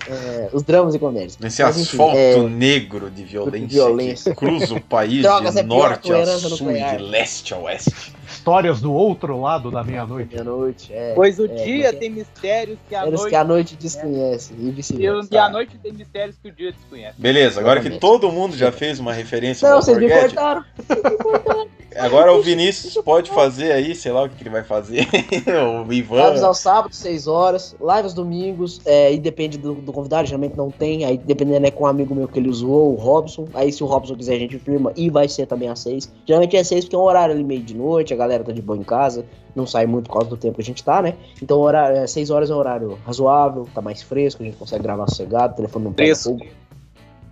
É, os dramas e comércios.
Nesse
Mas, enfim,
asfalto
é,
negro de violência,
violência.
que cruza o país
Drogas
de
é pior
norte a sul
nuclear.
e de leste a oeste.
Histórias do outro lado da meia-noite.
Meia-noite, é.
Pois o
é,
dia
porque
tem mistérios que a noite.
que a noite desconhece e
E,
vice-versa.
e a noite tem mistérios que o dia desconhece.
Beleza, agora que
Exatamente.
todo mundo já fez uma referência
Não, vocês me cortaram.
agora o Vinícius pode fazer aí, sei lá o que, que ele vai fazer. o
Lives
Ivan.
aos sábados, 6 horas. Lives aos domingos. É, e depende do, do convidado, geralmente não tem. Aí dependendo é com um amigo meu que ele usou, o Robson. Aí se o Robson quiser, a gente firma. E vai ser também às 6. Geralmente é 6 porque é um horário ali meio de noite, a galera tá de boa em casa. Não sai muito por causa do tempo que a gente tá, né? Então horário, é, 6 horas é um horário razoável, tá mais fresco, a gente consegue gravar sossegado, o telefone não pega fogo.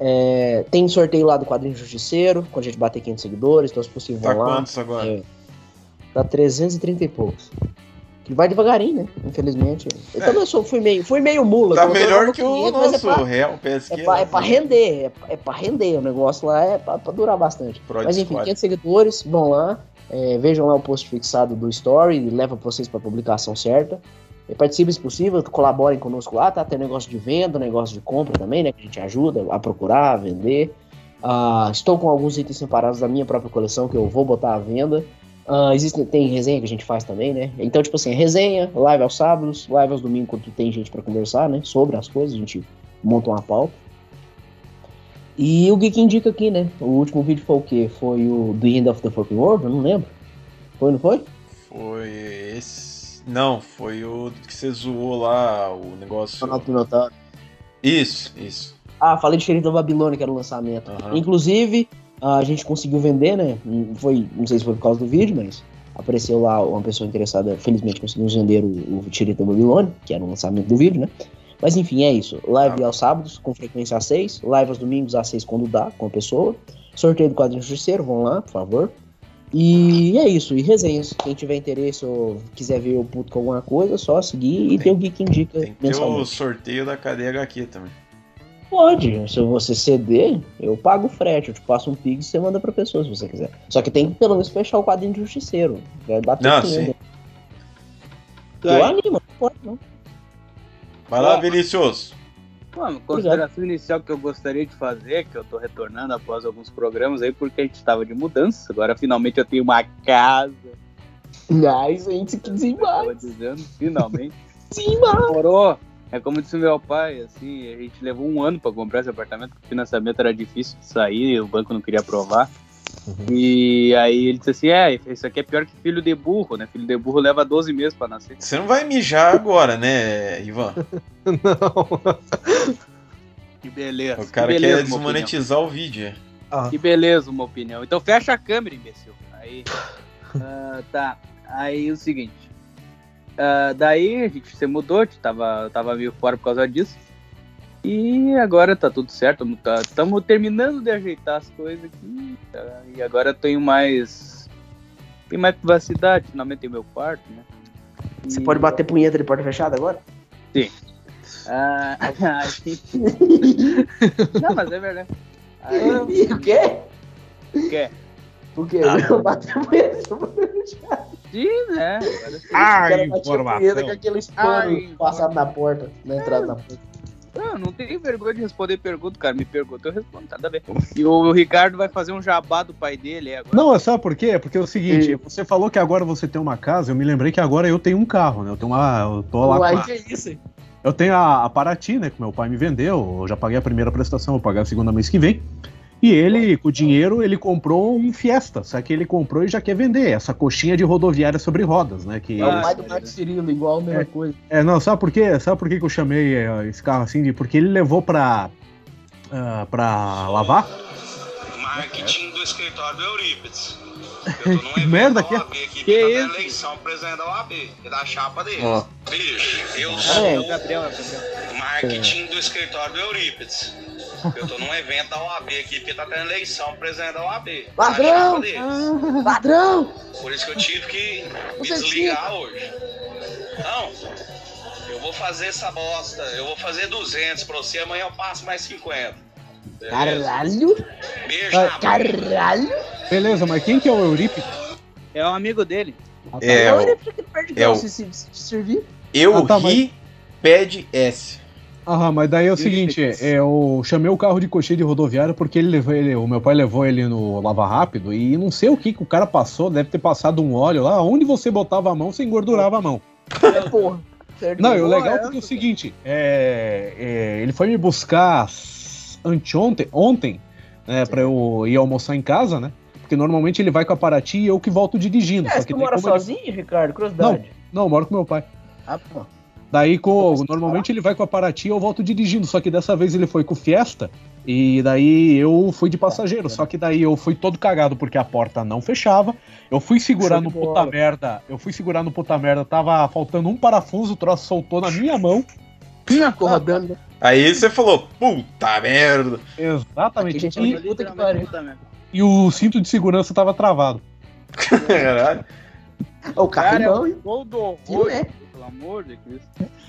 É, tem sorteio lá do quadrinho Justiceiro, quando a gente bater 500 seguidores, então se possível
Tá
vão lá.
quantos agora?
É, tá 330 e poucos. Que vai devagarinho, né? Infelizmente. Eu
É.
também sou, fui, meio, fui meio mula.
Tá melhor que o
500, mas
nosso
É pra,
Real
é,
PSQ.
pra, é pra render, é, pra- é pra render. O negócio lá é pra, pra durar bastante.
Prod
Mas enfim,
Squad.
500 seguidores, vão lá, é, vejam lá o post fixado do Story leva vocês pra publicação certa. E participem se possível, colaborem conosco lá, tá? Tem negócio de venda, negócio de compra também, né? Que a gente ajuda a procurar, a vender. Ah, estou com alguns itens separados da minha própria coleção que eu vou botar à venda. Ah, existe, tem resenha que a gente faz também, né? Então, tipo assim, resenha, live aos sábados, live aos domingos quando tem gente pra conversar, né? Sobre as coisas, a gente monta uma pauta. E o Geek indica aqui, né? O último vídeo foi o quê? Foi o The End of the Fucking World? Eu não lembro. Foi, não foi?
Foi esse. Não, foi o que você zoou lá, o negócio.
Ronaldo Minotauro.
Isso, isso.
Ah, falei de Xerife da Babilônia, que era o lançamento. Inclusive, a gente conseguiu vender, né? Não Foi, não sei se foi por causa do vídeo, mas apareceu lá uma pessoa interessada. Felizmente conseguimos vender o, o Xerife da Babilônia, que era o lançamento do vídeo, né? Mas enfim, é isso. Live
Ah.
aos sábados, com frequência às 6. Live aos domingos às 6 quando dá, com a pessoa. Sorteio do quadrinho justiceiro, vão lá, por favor. E é isso, e resenhas. Quem tiver interesse ou quiser ver o puto com alguma coisa, é só seguir. E tem o Geek Indica
Tem que ter o sorteio da cadeia HQ também.
Pode, se você ceder, eu pago o frete, eu te passo um pix e você manda pra pessoa se você quiser. Só que tem que pelo menos fechar o quadrinho de justiceiro. Vai bater
Não,
500.
sim.
Eu animo, não pode não.
Vai lá,
Ó.
Vinicius.
Mano, consideração inicial que eu gostaria de fazer, que eu tô retornando após alguns programas aí, porque a gente tava de mudança. Agora finalmente eu tenho uma casa.
Ai, gente, que
tava dizendo, finalmente.
Desembarque.
Demorou. É como disse meu pai, assim, a gente levou um ano pra comprar esse apartamento, porque o financiamento era difícil de sair, o banco não queria aprovar. E aí ele disse assim, é, isso aqui é pior que filho de burro, né? Filho de burro leva 12 meses pra nascer.
Você não vai mijar agora, né, Ivan?
Não.
Que beleza.
O cara
que beleza,
quer desmonetizar o vídeo.
Ah,
Que beleza, uma opinião. Então fecha a câmera, imbecil. Aí. ah, tá. Aí o seguinte. ah, daí a gente se mudou, a gente tava, tava meio fora por causa disso. E agora tá tudo certo. Estamos terminando de ajeitar as coisas aqui. tá? E agora eu tenho mais. Tem mais privacidade, finalmente tem meu quarto, né?
Você
E-
pode bater punheta de porta fechada agora?
Ah, aí- Não, mas é verdade. Aí,
o quê?
o quê?
O quê?
Ah.
Eu bater punheta de porta fechada.
Sim, né? Sim.
Ah, informação.
punheta com aquele espano
Ai,
passado na porta, na entrada da porta.
Não, não tenho vergonha de responder pergunta, cara. Me pergunta, eu respondo, nada a ver. E o Ricardo vai fazer um jabá do pai dele é, agora.
Não, sabe por quê? Porque é o seguinte, você falou que agora você tem uma casa, eu me lembrei que agora eu tenho um carro, né? Eu tenho uma. Eu tô lá
Uai,
com a-
que é isso? hein?
Eu tenho a, a Paraty, né? Que meu pai me vendeu. Eu já paguei a primeira prestação, vou pagar a segunda mês que vem. E ele, com o dinheiro, ele comprou um Fiesta. Só que ele comprou e já quer vender. Essa coxinha de rodoviária sobre rodas, né? Que
É o
Ah,
pai do
sim.
Marcos Cirilo, igual a mesma coisa.
É, não, sabe por quê? Sabe por quê que eu chamei eh, esse carro assim? de- Porque ele levou pra. ah, pra lavar.
Marketing do escritório do Eurípides. Eu tô num evento
Merda,
da
que-
OAB aqui,
que
que tá
isso?
eleição presidente da OAB, e da chapa deles.
Ó.
Bicho, eu
Ah,
sou
é.
O Gabriel, é o Gabriel.
marketing do escritório do Eurípides. Eu tô num evento da OAB aqui, porque tá tendo eleição presidente da OAB.
Ladrão!
deles.
Ladrão!
Por isso que eu tive que me
Você
desligar hoje. Não, eu vou fazer essa bosta, eu vou fazer 200 pra você, amanhã eu passo mais 50.
Caralho!
Beijo boca.
Caralho!
Beleza, mas quem que é o Eurípides?
É um amigo dele.
Ah, tá.
É,
Não,
o-
ele fica perto de
é o-
se, se servir.
Eu
Ah, tá,
ri, pede S.
Aham, mas daí é o
E o
seguinte,
Eurípides?
eu chamei o carro de cocheiro de rodoviária porque ele levou ele, o meu pai levou ele no Lava Rápido e não sei o que que o cara passou, deve ter passado um óleo lá, onde você botava a mão, você engordurava a mão.
É, porra. Certo?
Não, e o legal é porque é o seguinte, é, é, ele foi me buscar s- anteontem, ontem, né, pra eu ir almoçar em casa, né? Porque normalmente ele vai com a Paraty e eu que volto dirigindo.
É,
só
você mora
como ele-
sozinho, Ricardo? Curiosidade.
Não, eu moro com meu pai.
Ah, pô.
Daí, com, normalmente ele vai com a Paraty e eu volto dirigindo, só que dessa vez ele foi com Fiesta e daí eu fui de passageiro, só que daí eu fui todo cagado porque a porta não fechava. Eu fui segurar no puta merda, eu fui segurar no puta merda, tava faltando um parafuso, o troço soltou na minha mão.
Né?
Aí você falou, puta merda.
Exatamente.
Aqui, gente,
E,
é Puta que pariu.
e o cinto de segurança tava travado.
Caralho.
O carro
Cara, é
não,
o gol do horror.
é?
Pelo amor de Cristo.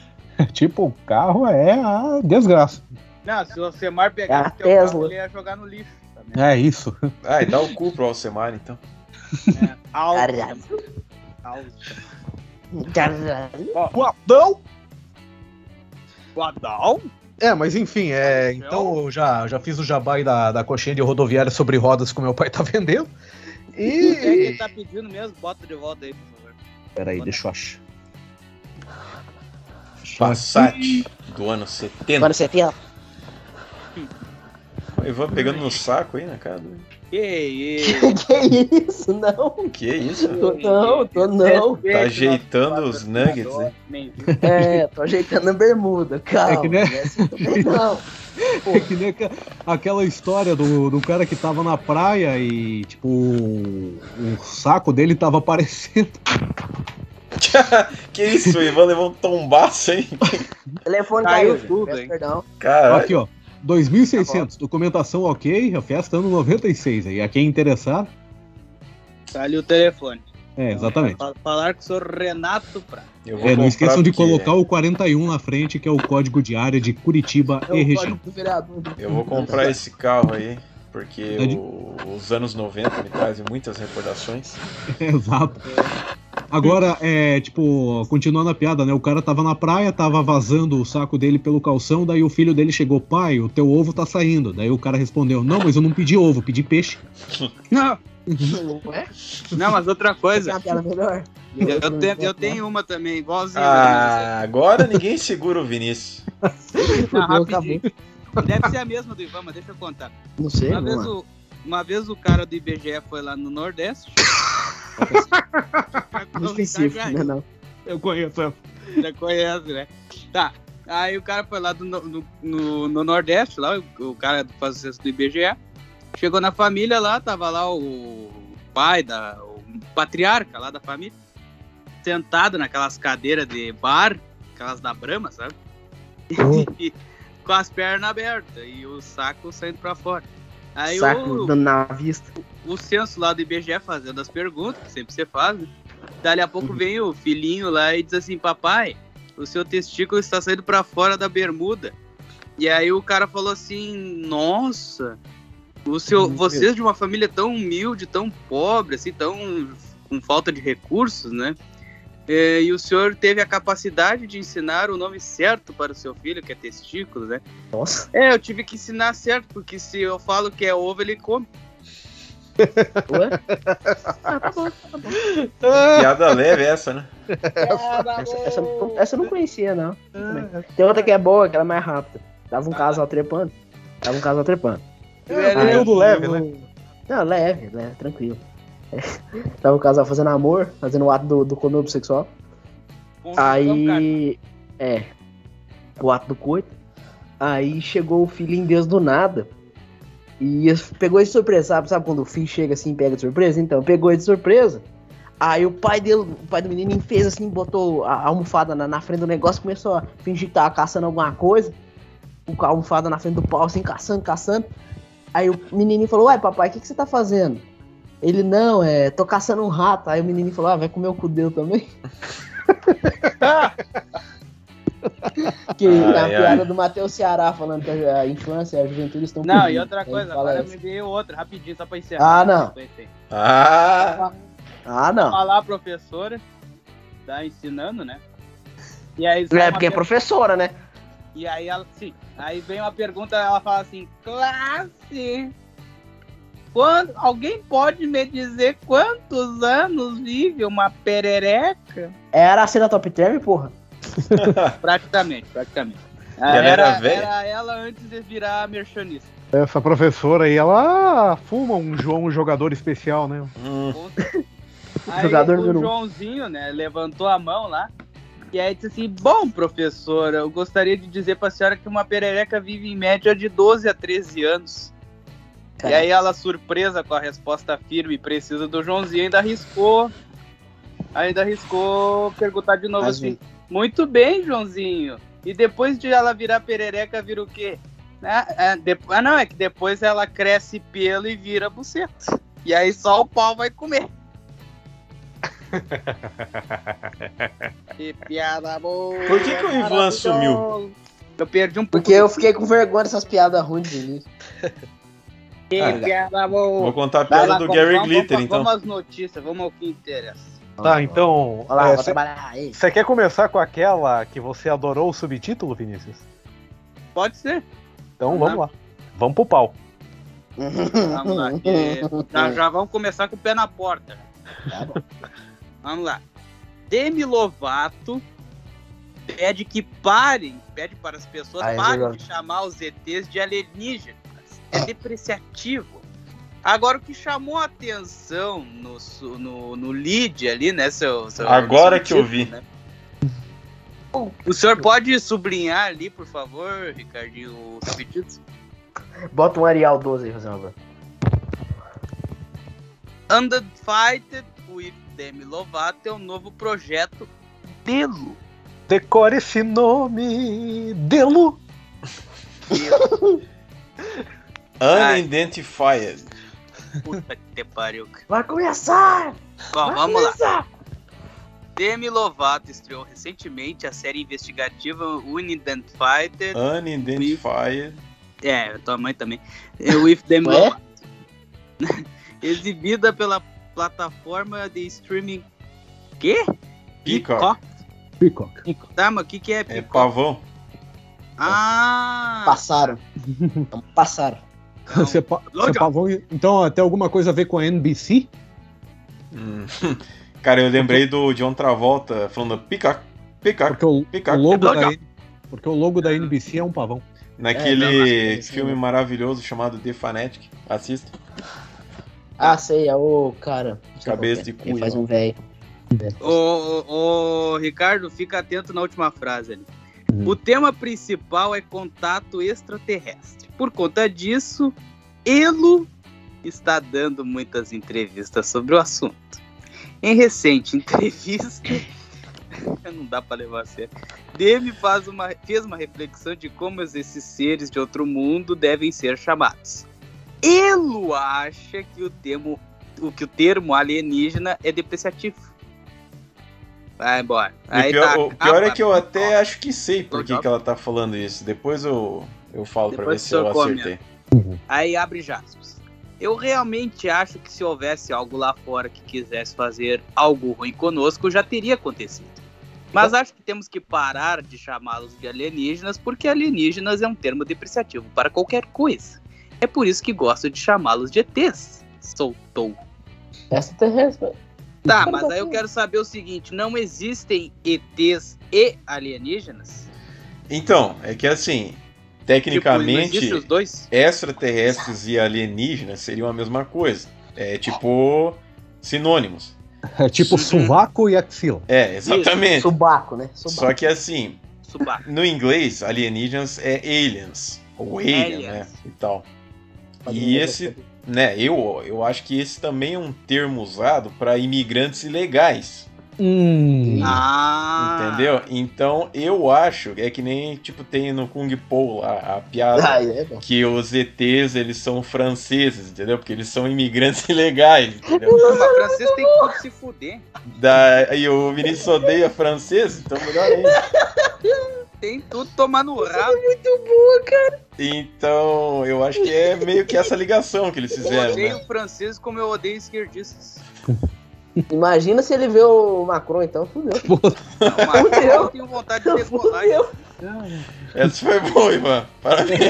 tipo, o carro é a desgraça.
Não, se o Semar
É a
pegasse teu
Tesla.
carro, ele ia jogar no lixo. Também.
É isso.
Ah, e dá o cu pro Alcemar, então.
É. Alto.
Caralho.
Alto.
Caralho.
O Adão!
Adão?
É, mas enfim, é, então eu já, já fiz o jabá aí da, da coxinha de rodoviária sobre rodas que o meu pai tá vendendo.
Quem é que ele
E.
tá pedindo mesmo? Bota de volta aí, por favor.
Peraí, deixa eu achar.
Passat do ano 70.
Agora você tem.
O Ivan pegando no saco aí na cara.
Que isso?
Que isso? Não.
Que isso?
Tô não, tô não.
Tá ajeitando os nuggets, né?
É, tô ajeitando a bermuda. Calma.
É que nem-
não é assim não.
É que nem aquela história do, do cara que tava na praia e, tipo, o, o saco dele tava aparecendo.
que isso, o Ivan levou um tombaço, hein?
O telefone
Caiu
caiu.
tudo, hein?
Perdão.
Caralho.
Aqui, ó. 2.600, documentação ok, a festa ano 96 aí. A quem interessar,
Tá ali o telefone.
é, exatamente.
Fa- Falar com o senhor Renato Prata.
Vou
É, não esqueçam de colocar o 41 na frente, que é o código de área de Curitiba
É
e região.
Eu vou comprar esse carro aí, porque
É de-
o- os anos 90 me trazem muitas recordações.
Exato. Agora, é, tipo, continuando a piada, né? O cara tava na praia, tava vazando o saco dele pelo calção, daí o filho dele chegou, pai, o teu ovo tá saindo. Daí o cara respondeu, não, mas eu não pedi ovo, pedi peixe.
Não,
Não é?
não, mas outra coisa. Eu, eu tenho, eu tenho uma também, igualzinha.
Ah, agora ninguém segura o Vinícius.
Não, rapidinho. Deve ser a mesma do Ivan, mas deixa eu contar.
Não sei,
Uma vez,
mano.
o, uma vez o cara do IBGE foi lá no Nordeste.
Não específico, né? Não.
Eu conheço essa.
Já conhece, né? Tá. Aí o cara foi lá do, no, no, no Nordeste, lá, o, o cara faz o do IBGE. Chegou na família lá, tava lá o pai, da, o patriarca lá da família, sentado naquelas cadeiras de bar, aquelas da Brahma, sabe? E, com as pernas abertas e o saco saindo pra fora. Aí
Saco
o,
dando na vista.
o censo lá do IBGE fazendo as perguntas, que sempre você faz, né? Dali a pouco vem o filhinho lá e diz assim, papai, o seu testículo está saindo pra fora da bermuda. E aí o cara falou assim, nossa, o seu, vocês de uma família tão humilde, tão pobre, assim, tão com falta de recursos, né? É, e o senhor teve a capacidade de ensinar o nome certo para o seu filho, que é testículo, né?
Nossa.
É, eu tive que ensinar certo, porque se eu falo que é ovo, ele come.
Ué? Ah, tá bom, tá bom.
Piada leve essa, né?
Essa, essa, não- essa eu não conhecia, não. Tem outra que é boa, que ela é mais rápida. Tava um casal trepando. Tava um casal trepando.
É,
Aí
tudo leve,
eu-
né?
Não, leve, leve, tranquilo. Tava o casal fazendo amor, fazendo o ato do, do conúbio sexual. Aí. É. O ato do coito. Aí chegou o filhinho Deus do nada. E pegou ele de surpresa, sabe? Sabe quando o filho chega assim e pega de surpresa? Então, pegou ele de surpresa. Aí o pai dele, o pai do menino fez assim, botou a a almofada na, na frente do negócio, começou a fingir que tava caçando alguma coisa. Com a almofada na frente do pau, assim, caçando, caçando. Aí o menininho falou, uai, papai, o que, que você tá fazendo? Ele, não, é, tô caçando um rato. Aí o menininho falou, ah, vai comer o cu dele também. que é a
Ai,
piada
ai.
do Matheus Ceará falando que a a infância e a juventude estão
Não, e outra coisa, agora me veio outra, rapidinho, só pra encerrar.
Ah, não.
Ah,
Ah, não.
Falar a professora, tá ensinando, né? E aí,
É porque é professora, né?
E aí ela, sim, aí vem uma pergunta, ela fala assim, classe, quando, alguém pode me dizer quantos anos vive uma perereca?
Era a cena top term, porra.
Praticamente, praticamente.
ela era
era,
velha?
era ela antes de virar merchanista.
Essa professora aí, ela fuma um, jo- um jogador especial, né?
hum,
Aí
Jogador
o
número um.
Joãozinho, né, levantou a mão lá. E aí disse assim: Bom, professora, eu gostaria de dizer pra senhora que uma perereca vive em média de 12 a 13 anos. E aí ela, surpresa com a resposta firme e precisa do Joãozinho, ainda arriscou. Ainda arriscou perguntar de novo
Mas,
assim: Muito bem, Joãozinho. E depois de ela virar perereca, vira o quê? Ah, ah, ah, não, é que depois ela cresce pelo e vira buceta. E aí só o pau vai comer. que piada boa.
Por que que o Ivan sumiu?
Eu perdi um pouco.
Porque eu fiquei com vergonha dessas piadas ruins de início.
Que
Ah,
piada boa.
vou contar a piada
lá,
do
vamos-
Gary
vamos,
Glitter,
vamos,
então.
Vamos às notícias, vamos ao que interessa.
Tá, então.
Lá,
é,
vou
cê-
trabalhar aí.
Você quer começar com aquela que você adorou o subtítulo, Vinícius?
Pode ser.
Então vamos lá. Vamos pro pau.
Vamos lá. já, já vamos começar com o pé na porta.
Tá bom.
Vamos lá. Demi Lovato pede que parem, pede para as pessoas parem de chamar os ETs de alienígenas. É depreciativo. Agora, o que chamou a atenção no, no, no lead ali, né, seu... seu
Agora
seu
que eu
título,
vi.
né? O senhor pode sublinhar ali, por favor, Ricardinho, o subtítulo?
Bota um Arial 12 aí, fazer uma
Undefighted with Demi Lovato é um novo projeto Delo.
Decore esse nome. Delo.
Unidentified.
Puta que te pariu.
Vai começar!
Bom,
Vai
vamos lá.
começar!
Demi Lovato estreou recentemente a série investigativa Unidentified.
Unidentified.
É, tua mãe também. É, With Demi? Lovato. Exibida pela plataforma de streaming Quê?
Peacock.
Peacock.
Tá, mas o que, que é
É
Peacock?
pavão.
Ah!
Passaram. Passaram.
Não.
Você pavão- então, tem alguma coisa a ver com a NBC?
Hum. Cara, eu lembrei do John Travolta falando Peacock, Peacock,
Porque o,
Peacock.
o logo da,
Loja.
N- porque o logo da NBC é um pavão.
Naquele
É, não, é
filme
mesmo.
maravilhoso chamado The Fanatic. Assista.
Ah, sei, é o cara.
Cabeça de
é. Ele
cuia.
faz um velho.
Ô, Ricardo, fica atento na última frase ali.
Uhum.
O tema principal é contato extraterrestre. Por conta disso, Elo está dando muitas entrevistas sobre o assunto. Em recente entrevista, não dá para levar a sério, Demi faz uma, fez uma reflexão de como esses seres de outro mundo devem ser chamados. Elo acha que o termo, o, que o termo alienígena é depreciativo. Vai embora.
O pior,
tá,
o pior é que eu até acho que sei por que, que ela tá falando isso. Depois eu, eu falo pra ver se eu
comenta.
acertei.
Aí abre aspas. Eu realmente acho que se houvesse algo lá fora que quisesse fazer algo ruim conosco, já teria acontecido. Mas acho que temos que parar de chamá-los de alienígenas, porque alienígenas é um termo depreciativo para qualquer coisa. É por isso que gosto de chamá-los de ETs. Soltou.
Extraterrestre.
Tá, mas aí eu quero saber o seguinte: não existem ETs e alienígenas?
Então, é que assim, tecnicamente,
dois?
extraterrestres e alienígenas seriam a mesma coisa. É tipo sinônimos.
É tipo
Uhum.
sovaco e axila.
É, exatamente.
Subaco, né? Subaco.
Só que assim,
Subaco.
no inglês, alienígenas é aliens. Ou alien, né?
Aliens.
E tal. E esse, né, eu, eu acho que esse também é um termo usado para imigrantes ilegais.
Hum.
Ah!
Entendeu? Então eu acho, é que nem tipo tem no Kung Po lá, a piada
Ah, é,
que os ETs eles são franceses, entendeu? Porque eles são imigrantes ilegais, entendeu?
Mas francês tem que tudo se fuder.
Da, e o Vinícius odeia francês, então melhor ainda.
Tem tudo tomar no rabo.
Então eu acho que é meio que essa ligação que eles
Eu
fizeram,
odeio
né?
francês como eu odeio esquerdistas.
Imagina se ele vê o Macron, então fudeu.
Não,
Fudeu.
eu tenho vontade de decolar.
Fudeu.
Essa foi boa, Ivan. Parabéns.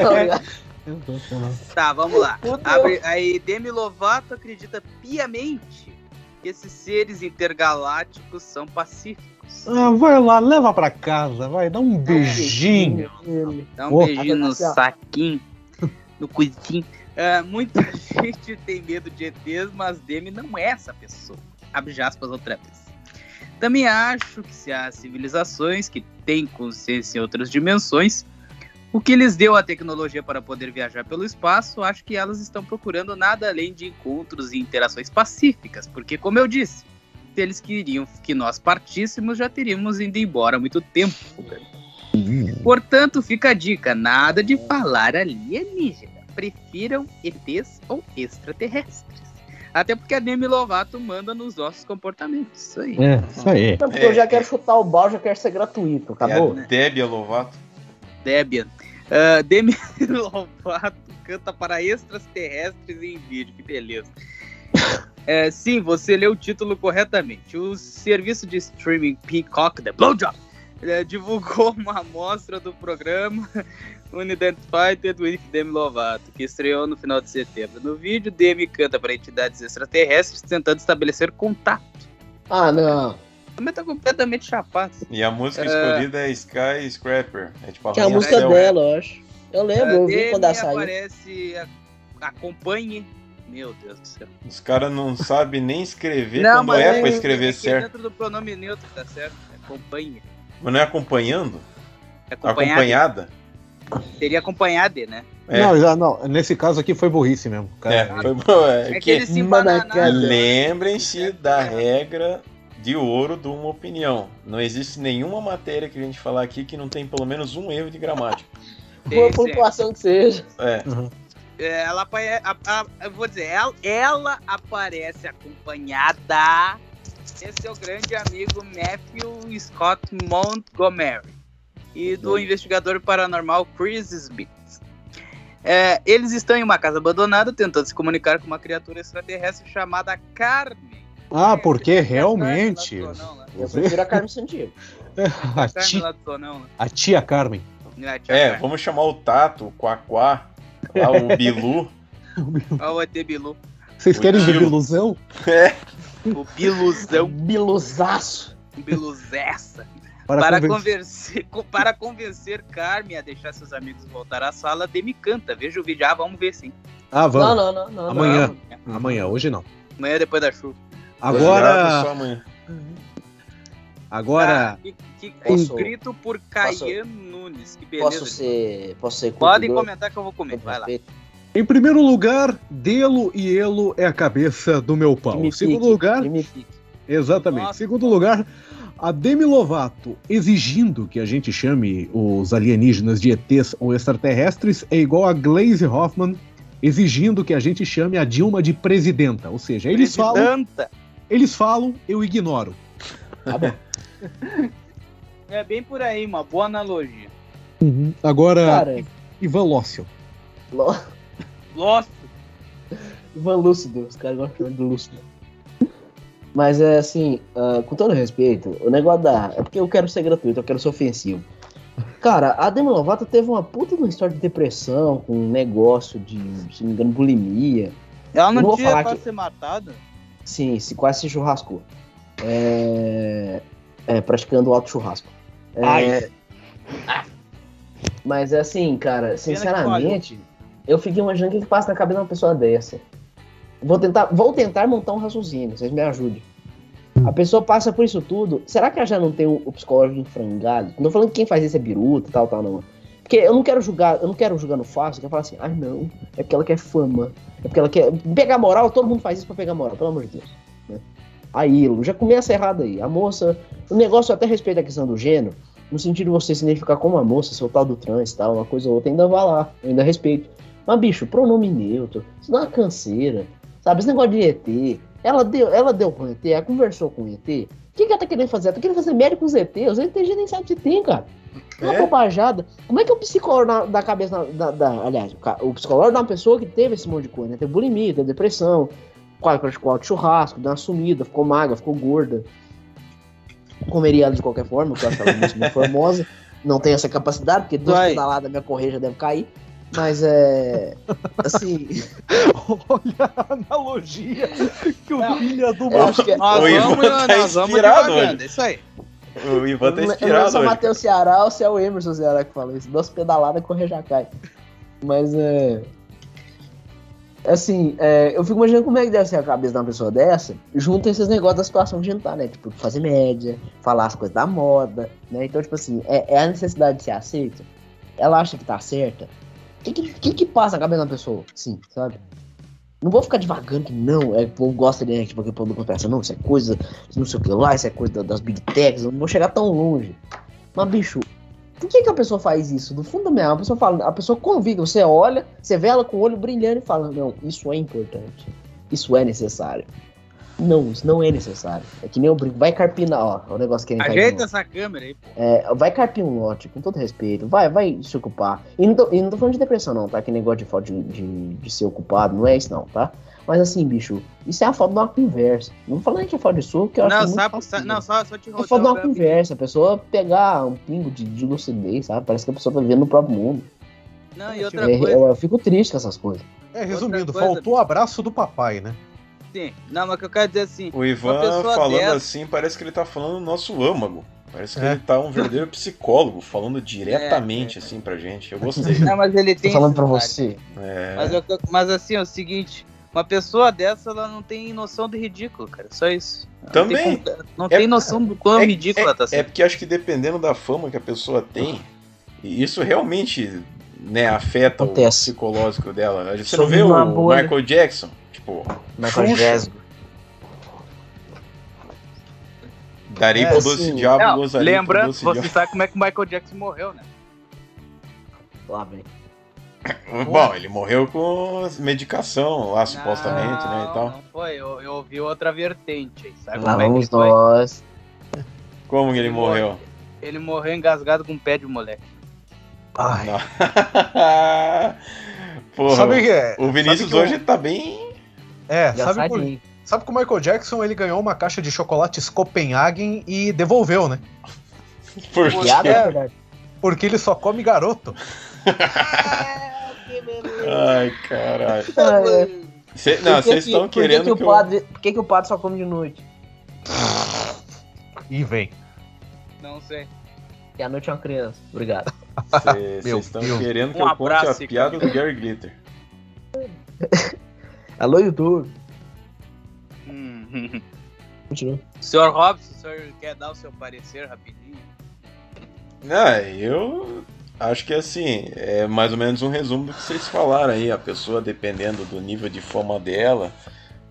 Tá, vamos lá. Abre, aí Demi Lovato acredita piamente que esses seres intergalácticos são pacíficos.
Ah, vai lá, leva pra casa, vai, dá um beijinho.
Dá um beijinho no
ó.
saquinho, no coisinho. Ah, muita gente tem medo de ETs, mas Demi não é essa pessoa. Abre aspas outra vez. Também acho que se há civilizações que têm consciência em outras dimensões, o que lhes deu a tecnologia para poder viajar pelo espaço, acho que elas estão procurando nada além de encontros e interações pacíficas, porque, como eu disse, se eles queriam que nós partíssemos, já teríamos ido embora há muito tempo. Portanto, fica a dica: nada de falar alienígena. Prefiram ETs ou extraterrestres. Até porque a Demi Lovato manda nos nossos comportamentos. Isso aí.
É, isso aí.
Não, porque eu já quero chutar o balde, já quero ser gratuito, acabou?
É a Débia Lovato.
Debian. Ah, Demi Lovato canta para extraterrestres em vídeo. Que beleza. É, sim, você leu o título corretamente. O serviço de streaming Peacock, The Blowjob, eh, divulgou uma amostra do programa Unidentified with Demi Lovato, que estreou no final de setembro. No vídeo, Demi canta para entidades extraterrestres tentando estabelecer contato.
Ah, não.
Também tá completamente chapado.
E a música
É.
escolhida é Sky Scrapper. É tipo
Que é a música
Céu.
dela, eu acho. Eu lembro, eu
Ah,
vi
Demi
quando ela saiu.
aparece, a- acompanhe. Meu Deus do céu.
Os caras não sabem nem escrever
Não,
quando é
é-
pra escrever
é
certo.
dentro do pronome neutro, tá certo? Acompanhe.
Mas não é acompanhando?
Acompanhada.
Acompanhada?
Seria acompanhada, né?
É.
Não, já não. Nesse caso aqui foi burrice mesmo. Cara.
É, foi. É,
É que
que
cara.
Lembrem-se da regra de ouro de uma opinião. Não existe nenhuma matéria que a gente falar aqui que não tem pelo menos um erro de gramática.
Boa
é.
pontuação que seja.
É.
É, Ela apare... a- a- eu vou dizer, ela, ela aparece acompanhada de seu grande amigo Matthew Scott Montgomery e do investigador paranormal Chris Smith. É, eles estão em uma casa abandonada tentando se comunicar com uma criatura extraterrestre chamada Carmen.
Ah, porque realmente.
Né?
Eu prefiro a Carmen Sandiego.
A tia,
lá do Tonão, né?
a tia Carmen.
É, tia
É, vamos chamar o Tato, o Quaquá, lá o Bilu.
Olha o ET Bilu.
Vocês
O
querem ver
tio.
ilusão?
É,
O Biluzão.
Biluzaço.
Biluzessa.
Para,
Para,
conven-
convencer, co- para convencer Carmen a deixar seus amigos voltar à sala, Demi canta. Veja o vídeo. Ah, vamos ver sim.
Ah, vamos.
Não, não, não, não.
Amanhã.
não.
Amanhã, hoje não.
Amanhã depois da chuva.
Agora.
amanhã.
Agora.
Ah, que, que,
Posso-
escrito por Caian Nunes. Que beleza.
Posso ser. Posso ser
Podem comentar que eu vou comer. Vai lá.
Em primeiro lugar, Delo e Elo é a cabeça do meu pau. Em segundo
Pique,
lugar, exatamente.
Nossa.
Segundo lugar, a Demi Lovato exigindo que a gente chame os alienígenas de ETs ou extraterrestres é igual a Glaze Hoffman exigindo que a gente chame a Dilma de presidenta. Ou seja, eles falam,
Presidenta.
eles falam, eu ignoro.
Tá bom.
É bem por aí, uma boa analogia.
Agora,
Cara,
Ivan Lócio.
Lo-
Nossa,
Ivan Lúcido, os caras gostam de Lúcido. Mas é assim, ah, com todo respeito, o negócio da. É porque eu quero ser gratuito, eu quero ser ofensivo. Cara, a Demi Lovato teve uma puta de uma história de depressão, com um negócio de, se não me engano, bulimia.
ela não,
não
tinha pra
que-
ser matada?
Sim, se quase se churrascou. É, é, praticando alto churrasco. É,
Ai.
Mas é assim, cara, sinceramente, eu fiquei imaginando o que, que passa na cabeça de uma pessoa dessa. Vou tentar, vou tentar montar um raciocínio, vocês me ajudem. A pessoa passa por isso tudo. Será que ela já não tem o, o psicológico enfrangado? Não tô falando que quem faz isso é biruta tal, tal, não. Porque eu não quero julgar, eu não quero julgar no fácil, eu quero falar assim, ah não, é porque ela quer fama. É porque ela quer. Pegar moral, todo mundo faz isso pra pegar moral, pelo amor de Deus. Né? Aí, já começa errado aí. A moça. O negócio até respeita a questão do gênero, no sentido de você se identificar como uma moça, seu tal do trans tal, uma coisa ou outra, ainda vai lá, ainda respeito. Mas, bicho, pronome neutro, isso não é uma canseira. Sabe, esse negócio de ET. Ela deu, ela deu com o ET, ela conversou com o ET. O que, que ela tá querendo fazer? Ela tá querendo fazer médico com os ET. Os ET já nem sabem se tem, cara. É uma
É?
bobajada. Como é que o psicólogo da cabeça da, da- Aliás, o psicólogo da pessoa que teve esse monte de coisa, né? Teve bulimia, teve depressão, quase praticou alto churrasco, deu uma sumida, ficou magra, ficou gorda. Comeria ela de qualquer forma, porque eu acho ela muito, muito famosa. Não tem essa capacidade, porque duas pedaladas minha correia já deve cair. Mas é. Assim.
Olha a analogia que o
Não.
filho do
que é-
Nós
O Ivan
vamos,
tá
nós vamos
inspirado hoje.
é isso aí.
O Ivan tá
não- eu não
inspirado
sou o. Matheus Ceará ou se é o Emerson Ceará que fala isso. Duas pedaladas correr já cai. Mas é. Assim, é, eu fico imaginando como é que deve ser a cabeça de uma pessoa dessa, junto a esses negócios da situação que a gente tá, né? Tipo, fazer média, falar as coisas da moda, né? Então, tipo assim, é, é a necessidade de ser aceita. Ela acha que tá certa. Que, que, que que passa na cabeça uma pessoa? Sim, sabe? Não vou ficar devagando que não, é, o povo gosta de, tipo, que o povo pensa, não, isso é coisa, não sei o que lá, isso é coisa das big techs, eu não vou chegar tão longe. Mas, bicho, por que, que a pessoa faz isso? Do fundo da minha alma, a pessoa fala, a pessoa convive, você olha, você vê ela com o olho brilhando e fala, não, isso é importante, isso é necessário. Não, isso não é necessário. É que nem eu brinco, vai carpinar, ó, o negócio que a gente
Ajeita essa câmera aí, pô.
É, vai carpir um lote, com todo respeito. Vai, vai se ocupar. E não tô, e não tô falando de depressão, não, tá? Que negócio de falta de, de, de ser ocupado, não é isso, não, tá? Mas assim, bicho, isso é a falta de uma conversa. Não falando que é falta de soco, que eu acho
Não,
muito
sabe,
fácil,
sa-
né?
não, só, só te
É falta de uma conversa, a pessoa pegar um pingo de, de lucidez, sabe? Parece que a pessoa tá vivendo no próprio mundo.
Não, e outra
É,
coisa,
eu, eu fico triste com essas coisas.
É, resumindo,
coisa,
faltou o abraço do papai, né?
Sim. Não, mas o que eu quero dizer assim,
O Ivan falando
dessa-
assim, parece que ele tá falando no nosso âmago. Parece que
É.
ele tá um verdadeiro psicólogo, falando diretamente assim pra gente. Eu gostei.
não, mas ele
Tô
tem...
falando pra você.
É.
Mas, eu- mas assim, é o seguinte, uma pessoa dessa, ela não tem noção do ridículo, cara. Só isso. Ela
Também.
Não tem, não
É-
tem noção do quão
é,
ridícula ela tá
é
sendo.
porque acho que dependendo da fama que a pessoa tem, isso realmente né, afeta
Acontece.
o psicológico dela. Você
Só
não vê o
bolha.
Michael Jackson? Tipo,
Michael. Jackson.
darei
É,
pro doce
assim,
diabo,
Não,
gozarei doce
você
diabo.
sabe como é que o Michael Jackson morreu, né?
Lá, vem.
Bom, ele morreu com medicação lá, supostamente,
não,
né, e tal.
Não foi, eu, eu ouvi outra vertente aí, sabe
Lá
como é que
vamos
foi?
nós.
Como que ele
Ele
morreu?
Ele morreu engasgado com um pé de moleque.
Ai.
Porra,
Sabe o que é?
o Vinícius
que eu-
hoje tá bem.
É, sabe por. Sabe que o Michael Jackson ele ganhou uma caixa de chocolates Copenhagen e devolveu, né?
Por
é
quê?
verdade.
Porque ele só come garoto.
Ai, caralho.
É.
Cê- não,
que
vocês
que-
estão
por que
querendo
que,
que,
o
eu...
padre, Por que, que o padre só come de noite?
E vem.
Não sei.
E a noite é uma criança. Obrigado.
Vocês estão querendo que
Um
eu conte a piada do Gary Glitter.
Alô, YouTube.
Hum.
Continua.
Senhor Robson, o senhor quer dar o seu parecer rapidinho?
Ah, eu acho que assim, é mais ou menos um resumo do que vocês falaram aí. A pessoa, dependendo do nível de fama dela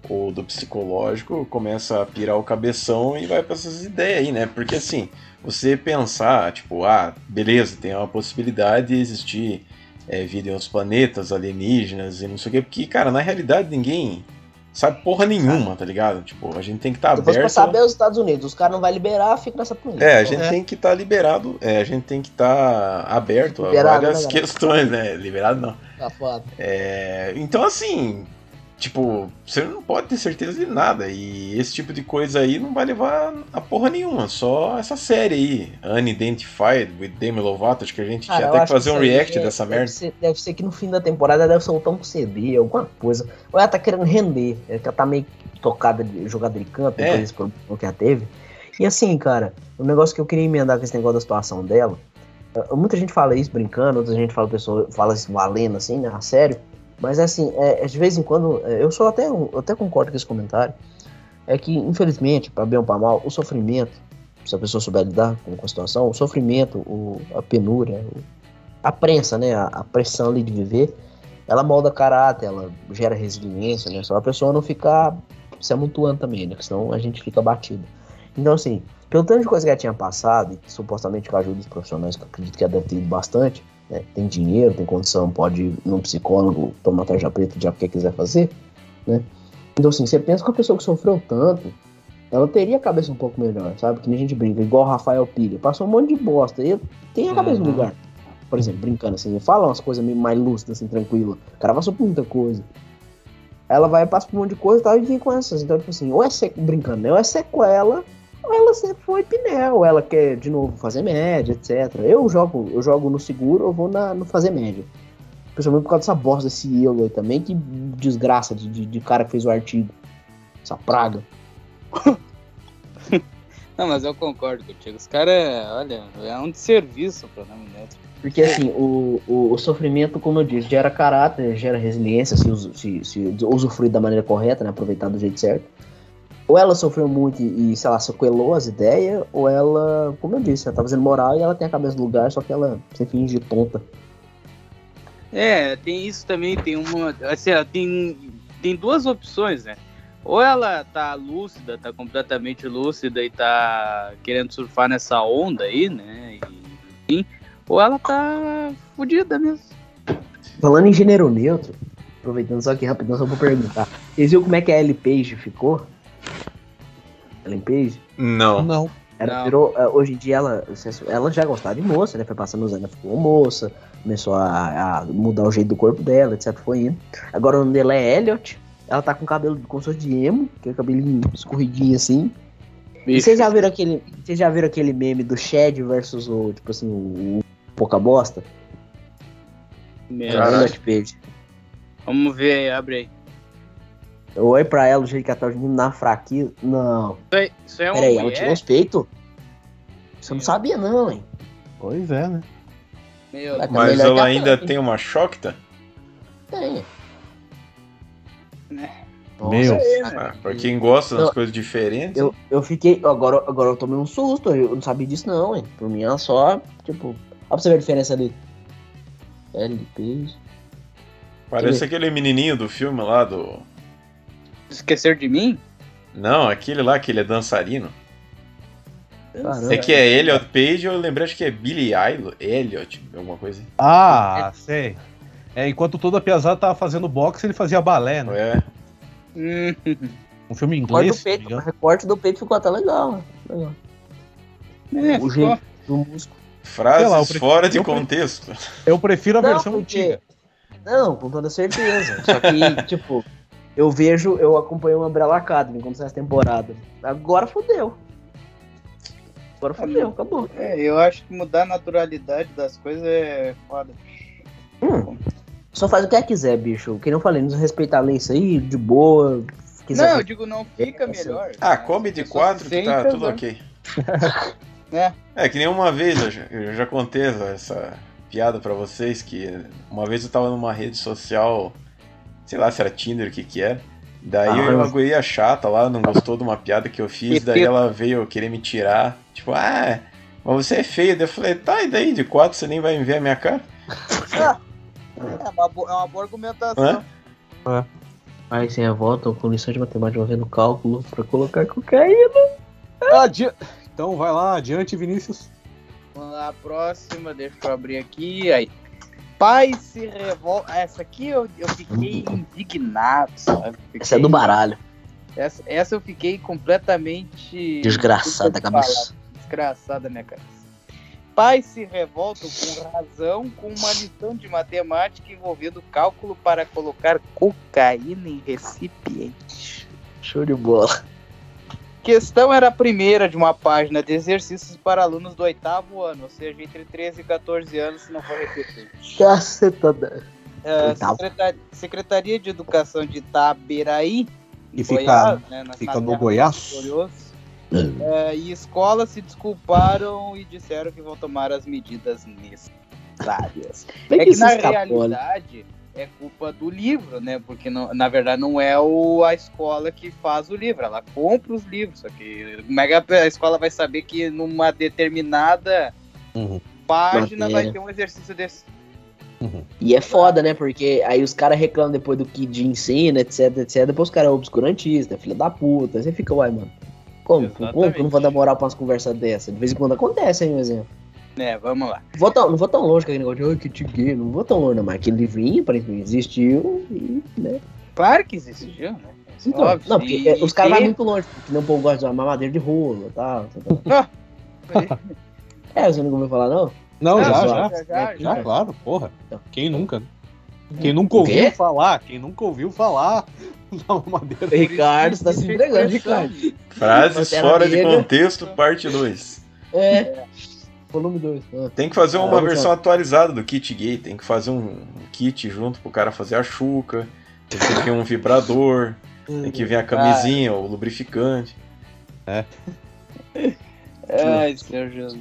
ou do psicológico, começa a pirar o cabeção e vai para essas ideias aí, né? Porque assim, você pensar, tipo, ah, beleza, tem uma possibilidade de existir é, vida em outros planetas, alienígenas e não sei o quê, porque, cara, na realidade ninguém sabe porra nenhuma, tá ligado? Tipo, a gente tem que estar
Se fosse pra
aberto.
saber os Estados Unidos, os caras não vão liberar, fica nessa política.
É, a gente tem que estar liberado, é, a gente tem que estar aberto
Liberado,
a várias
né,
questões, né? Liberado não.
Tá foda.
É, então, assim, tipo, você não pode ter certeza de nada. E esse tipo de coisa aí não vai levar a porra nenhuma. Só essa série aí, Unidentified with Demi Lovato, acho que a gente
Cara,
tinha até que fazer
isso
um react
é-
dessa
deve
merda.
Ser, deve ser que no fim da temporada deve soltar um CD, alguma coisa. Ou ela tá querendo render, ela tá meio tocada, de, jogada de canto,
É.
depois problema que ela teve. E assim, cara, o negócio que eu queria emendar com esse negócio da situação dela, eh, muita gente fala isso brincando, outra gente fala, pessoa, fala isso valendo, assim, né, a sério. Mas assim, é, é de vez em quando, é, eu sou até, eu até concordo com esse comentário, é que, infelizmente, para bem ou para mal, o sofrimento, se a pessoa souber lidar com, a situação, o sofrimento, o, a penúria, a prensa, né, a, a pressão ali de viver, ela molda caráter, ela gera resiliência, né, só a pessoa não ficar se amontoando também, né, senão a gente fica batido. Então, assim, pelo tanto de coisa que ela tinha passado, e supostamente com a ajuda dos profissionais, que eu acredito que ela deve ter ido bastante, né, tem dinheiro, tem condição, pode ir num psicólogo, tomar tarja preta, já o que quiser fazer, né, então, assim, você pensa que a pessoa que sofreu tanto, ela teria a cabeça um pouco melhor, sabe? Que nem a gente brinca, igual o Rafael Pilha. Passou um monte de bosta. E tem a cabeça no
Uhum.
lugar. Por exemplo, brincando assim, fala umas coisas meio mais lúcidas, assim, tranquila. O cara passou por muita coisa. Ela vai passar por um monte de coisa e tal, e vem com essas. Então, tipo assim, ou é sequ... brincando, né? Ou é sequela, ela sempre foi pinel, ou ela quer de novo fazer média, etc. Eu jogo, eu jogo no seguro, eu vou na, no fazer média. Principalmente por causa dessa bosta desse Elo aí também, que desgraça de, de, de cara que fez o artigo. Essa praga.
Não, mas eu concordo contigo. Os caras, olha, é um desserviço pro nome neto.
Porque assim, o, o, o sofrimento, como eu disse, gera caráter, gera resiliência, se, se, se usufruir da maneira correta, né? Aproveitar do jeito certo. Ou ela sofreu muito e, sei lá, sequelou as ideias, ou ela, como eu disse, ela tá fazendo moral e ela tem a cabeça no lugar, só que ela se finge tonta.
É, tem isso também, tem uma. Assim, tem, tem duas opções, né? Ou ela tá lúcida, tá completamente lúcida e tá querendo surfar nessa onda aí, né? E, enfim, ou ela tá fodida mesmo.
Falando em gênero neutro, aproveitando só aqui rapidão, só vou perguntar. Vocês viram como é que a Ellen Page ficou? Ellen Page?
Não.
Não.
Ela
Não.
virou, eh, hoje em dia ela, ela já gostava de moça, né? Foi passando os anos, ela ficou moça, começou a, a mudar o jeito do corpo dela, etc. Foi indo. Agora o nome dela é Elliot. Ela tá com cabelo com sorte de emo, que é cabelinho escorridinho assim. E vocês já viram aquele, vocês já viram aquele meme do Shed versus o, tipo assim, o, o pouca bosta?
Meu,
É Elliot Page.
Vamos ver aí, abre aí.
Eu olhei pra ela, o jeito que ela tá hoje na fraqueza. Não.
Isso aí, isso aí é uma
Peraí, ela tirou os peitos? Você não sabia não, hein?
Pois é, né?
Meu,
Mas ela ainda
Punk.
tem uma Shokta?
Tem.
Né?
Meu.
Ah, pra quem gosta das coisas diferentes.
Eu, eu fiquei. Agora, agora eu tomei um susto, eu não sabia disso não, hein? Por mim ela só, tipo. Olha pra você ver a diferença ali. LP.
Parece aquele menininho do filme lá do.
Esquecer de mim?
Não, aquele lá que ele é dançarino.
Caramba.
É que é Elliot Page, eu lembrei, acho que é Billy Ilo- Elliot, alguma coisa assim.
Ah, sei. É, enquanto toda a piazada tava fazendo boxe, ele fazia balé, né?
É.
Hum,
Um filme em
O recorte
inglês,
do peito, o
engano.
recorte do peito ficou até legal, né? Legal.
é,
O jeito do músculo.
Frases
lá, eu prefiro-
fora de contexto.
Eu prefiro a
Não,
versão
porque-
antiga.
Não, com toda certeza. Só que, tipo, Eu vejo, eu acompanho o Umbrella Academy quando sai essa temporada. Agora fodeu. Agora fodeu, acabou.
É, eu acho que mudar a naturalidade das coisas é foda.
Hum, só faz o que quiser, bicho. Que não falei, não respeitar a lei isso aí, de boa. se quiser
Não, eu digo, não fica melhor.
Ah, come de
As
quatro que tá tudo
né?
ok.
Né?
É, que nem uma vez, eu já, eu já contei essa, essa piada pra vocês, que uma vez eu tava numa rede social, sei lá se era Tinder, o que que era, daí
Ah,
eu, uma guria chata lá, não gostou de uma piada que eu fiz, daí ela veio querer me tirar, tipo, ah, mas você é feio, daí eu falei, tá, e daí, de quatro você nem vai me ver a minha cara?
É uma, bo- é uma boa argumentação.
Aí sem a volta, com lição de matemática vendo cálculo pra colocar cocaína.
Adi- Então vai lá, adiante, Vinícius.
Vamos lá, a próxima, deixa eu abrir aqui. Aí. Pai se revolta. Essa aqui eu, eu fiquei indignado, sabe? Fiquei-
Essa é do baralho.
Essa, essa eu fiquei completamente.
Desgraçada cabeça.
Desgraçada minha cabeça. Pais se revoltam com razão com uma lição de matemática envolvendo cálculo para colocar cocaína em recipiente.
Show de bola.
Questão era a primeira de uma página de exercícios para alunos do oitavo ano, ou seja, entre 13 e 14 anos, se não for repetido.
Cacetada.
É,
Oitavo.
Secretaria, Secretaria de Educação de Itaberaí,
E
em
fica,
Goiás, né, na-
fica
na
no Goiás.
Glorioso. É, e escolas se desculparam e disseram que vão tomar as medidas necessárias. É que na
esses escapou, né?
É culpa do livro, né? Porque não- na verdade não é o, a escola que faz o livro, ela compra os livros. Só que como é que a escola vai saber que numa determinada
Uhum.
página vai
Matéria.
ter um exercício desse?
E é foda, né? Porque aí os caras reclamam depois do que de ensino, etc, etc. Depois os caras é obscurantista, filho da puta. Aí Você fica, uai, mano. Como? Como que eu não vou dar moral pra umas conversas dessas? De vez em quando acontece, hein, um exemplo.
Né, vamos lá.
Não vou tão, não vou tão longe com aquele negócio de "Ai, kit gay, não vou tão longe, não, mas aquele livrinho aparentemente existiu e, né?
Claro que existiu, né?
Então,
Óbvio,
não, porque
e-
é, os caras
e-
vão muito longe, porque não o povo gosta de usar mamadeira de rolo e tal. tal, tal. é, você nunca ouviu falar, não?
Não,
Ah,
já, já.
já, já,
Já,
já.
claro, porra.
Então.
Quem nunca? né? Quem nunca ouviu falar, quem nunca ouviu falar da madeira.
Ricardo, você tá se entregando, Ricardo.
Frases fora de contexto, parte 2.
É. Volume 2.
Tem que fazer uma
Ah,
versão
já.
atualizada do kit gay, tem que fazer um kit junto pro cara fazer a chuca, tem que vir um vibrador, tem que vir a camisinha, o lubrificante.
Ai, Senhor Jesus.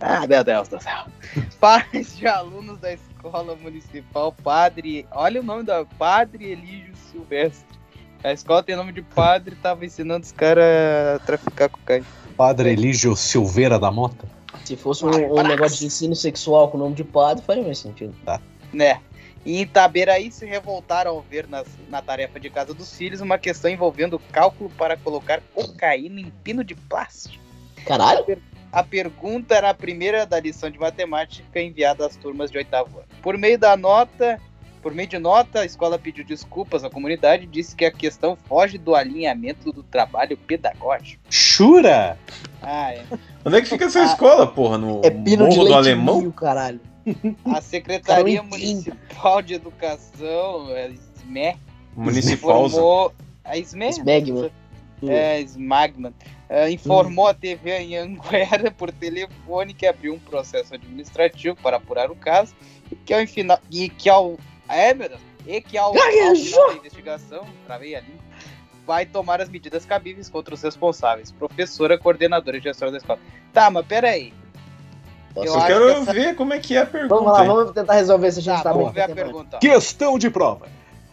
Ah, meu Deus do céu. Pais de alunos da escola municipal Padre. Olha o nome da Padre Elígio Silvestre. A escola tem nome de padre tava ensinando os caras a traficar cocaína.
Padre Elígio Silveira da Mota.
Se fosse um, um negócio de ensino sexual com o nome de padre, faria mais sentido.
Né? E em Itaberaí se revoltaram ao ver nas- na tarefa de casa dos filhos uma questão envolvendo cálculo para colocar cocaína em pino de plástico.
Caralho?
A pergunta era a primeira da lição de matemática enviada às turmas de oitavo ano. Por meio da nota, por meio de nota, a escola pediu desculpas à comunidade e disse que a questão foge do alinhamento do trabalho pedagógico.
Chura!
Ah, é.
Onde é que fica essa
Ah,
escola, porra? No
É pino de
Morro do Alemão?
ninho, caralho.
A Secretaria. Municipal de Educação, a SME,
Municipal.
informou... A SME?
Smegma.
É, Smagman. É, informou a TV em Anguera por telefone que abriu um processo administrativo para apurar o caso e que ao final. E que ao. É, meu Deus! E que ao, ao final da investigação, travei ali, vai tomar as medidas cabíveis contra os responsáveis. Professora, coordenadora e gestora da escola. Tá, mas peraí.
Nossa,
Eu
Eu quero
que essa-
ver como é que é a pergunta.
Vamos lá,
hein?
vamos tentar resolver se a gente
Tá,
tá,
vamos
bem.
ver a pergunta. ó.
Questão de prova.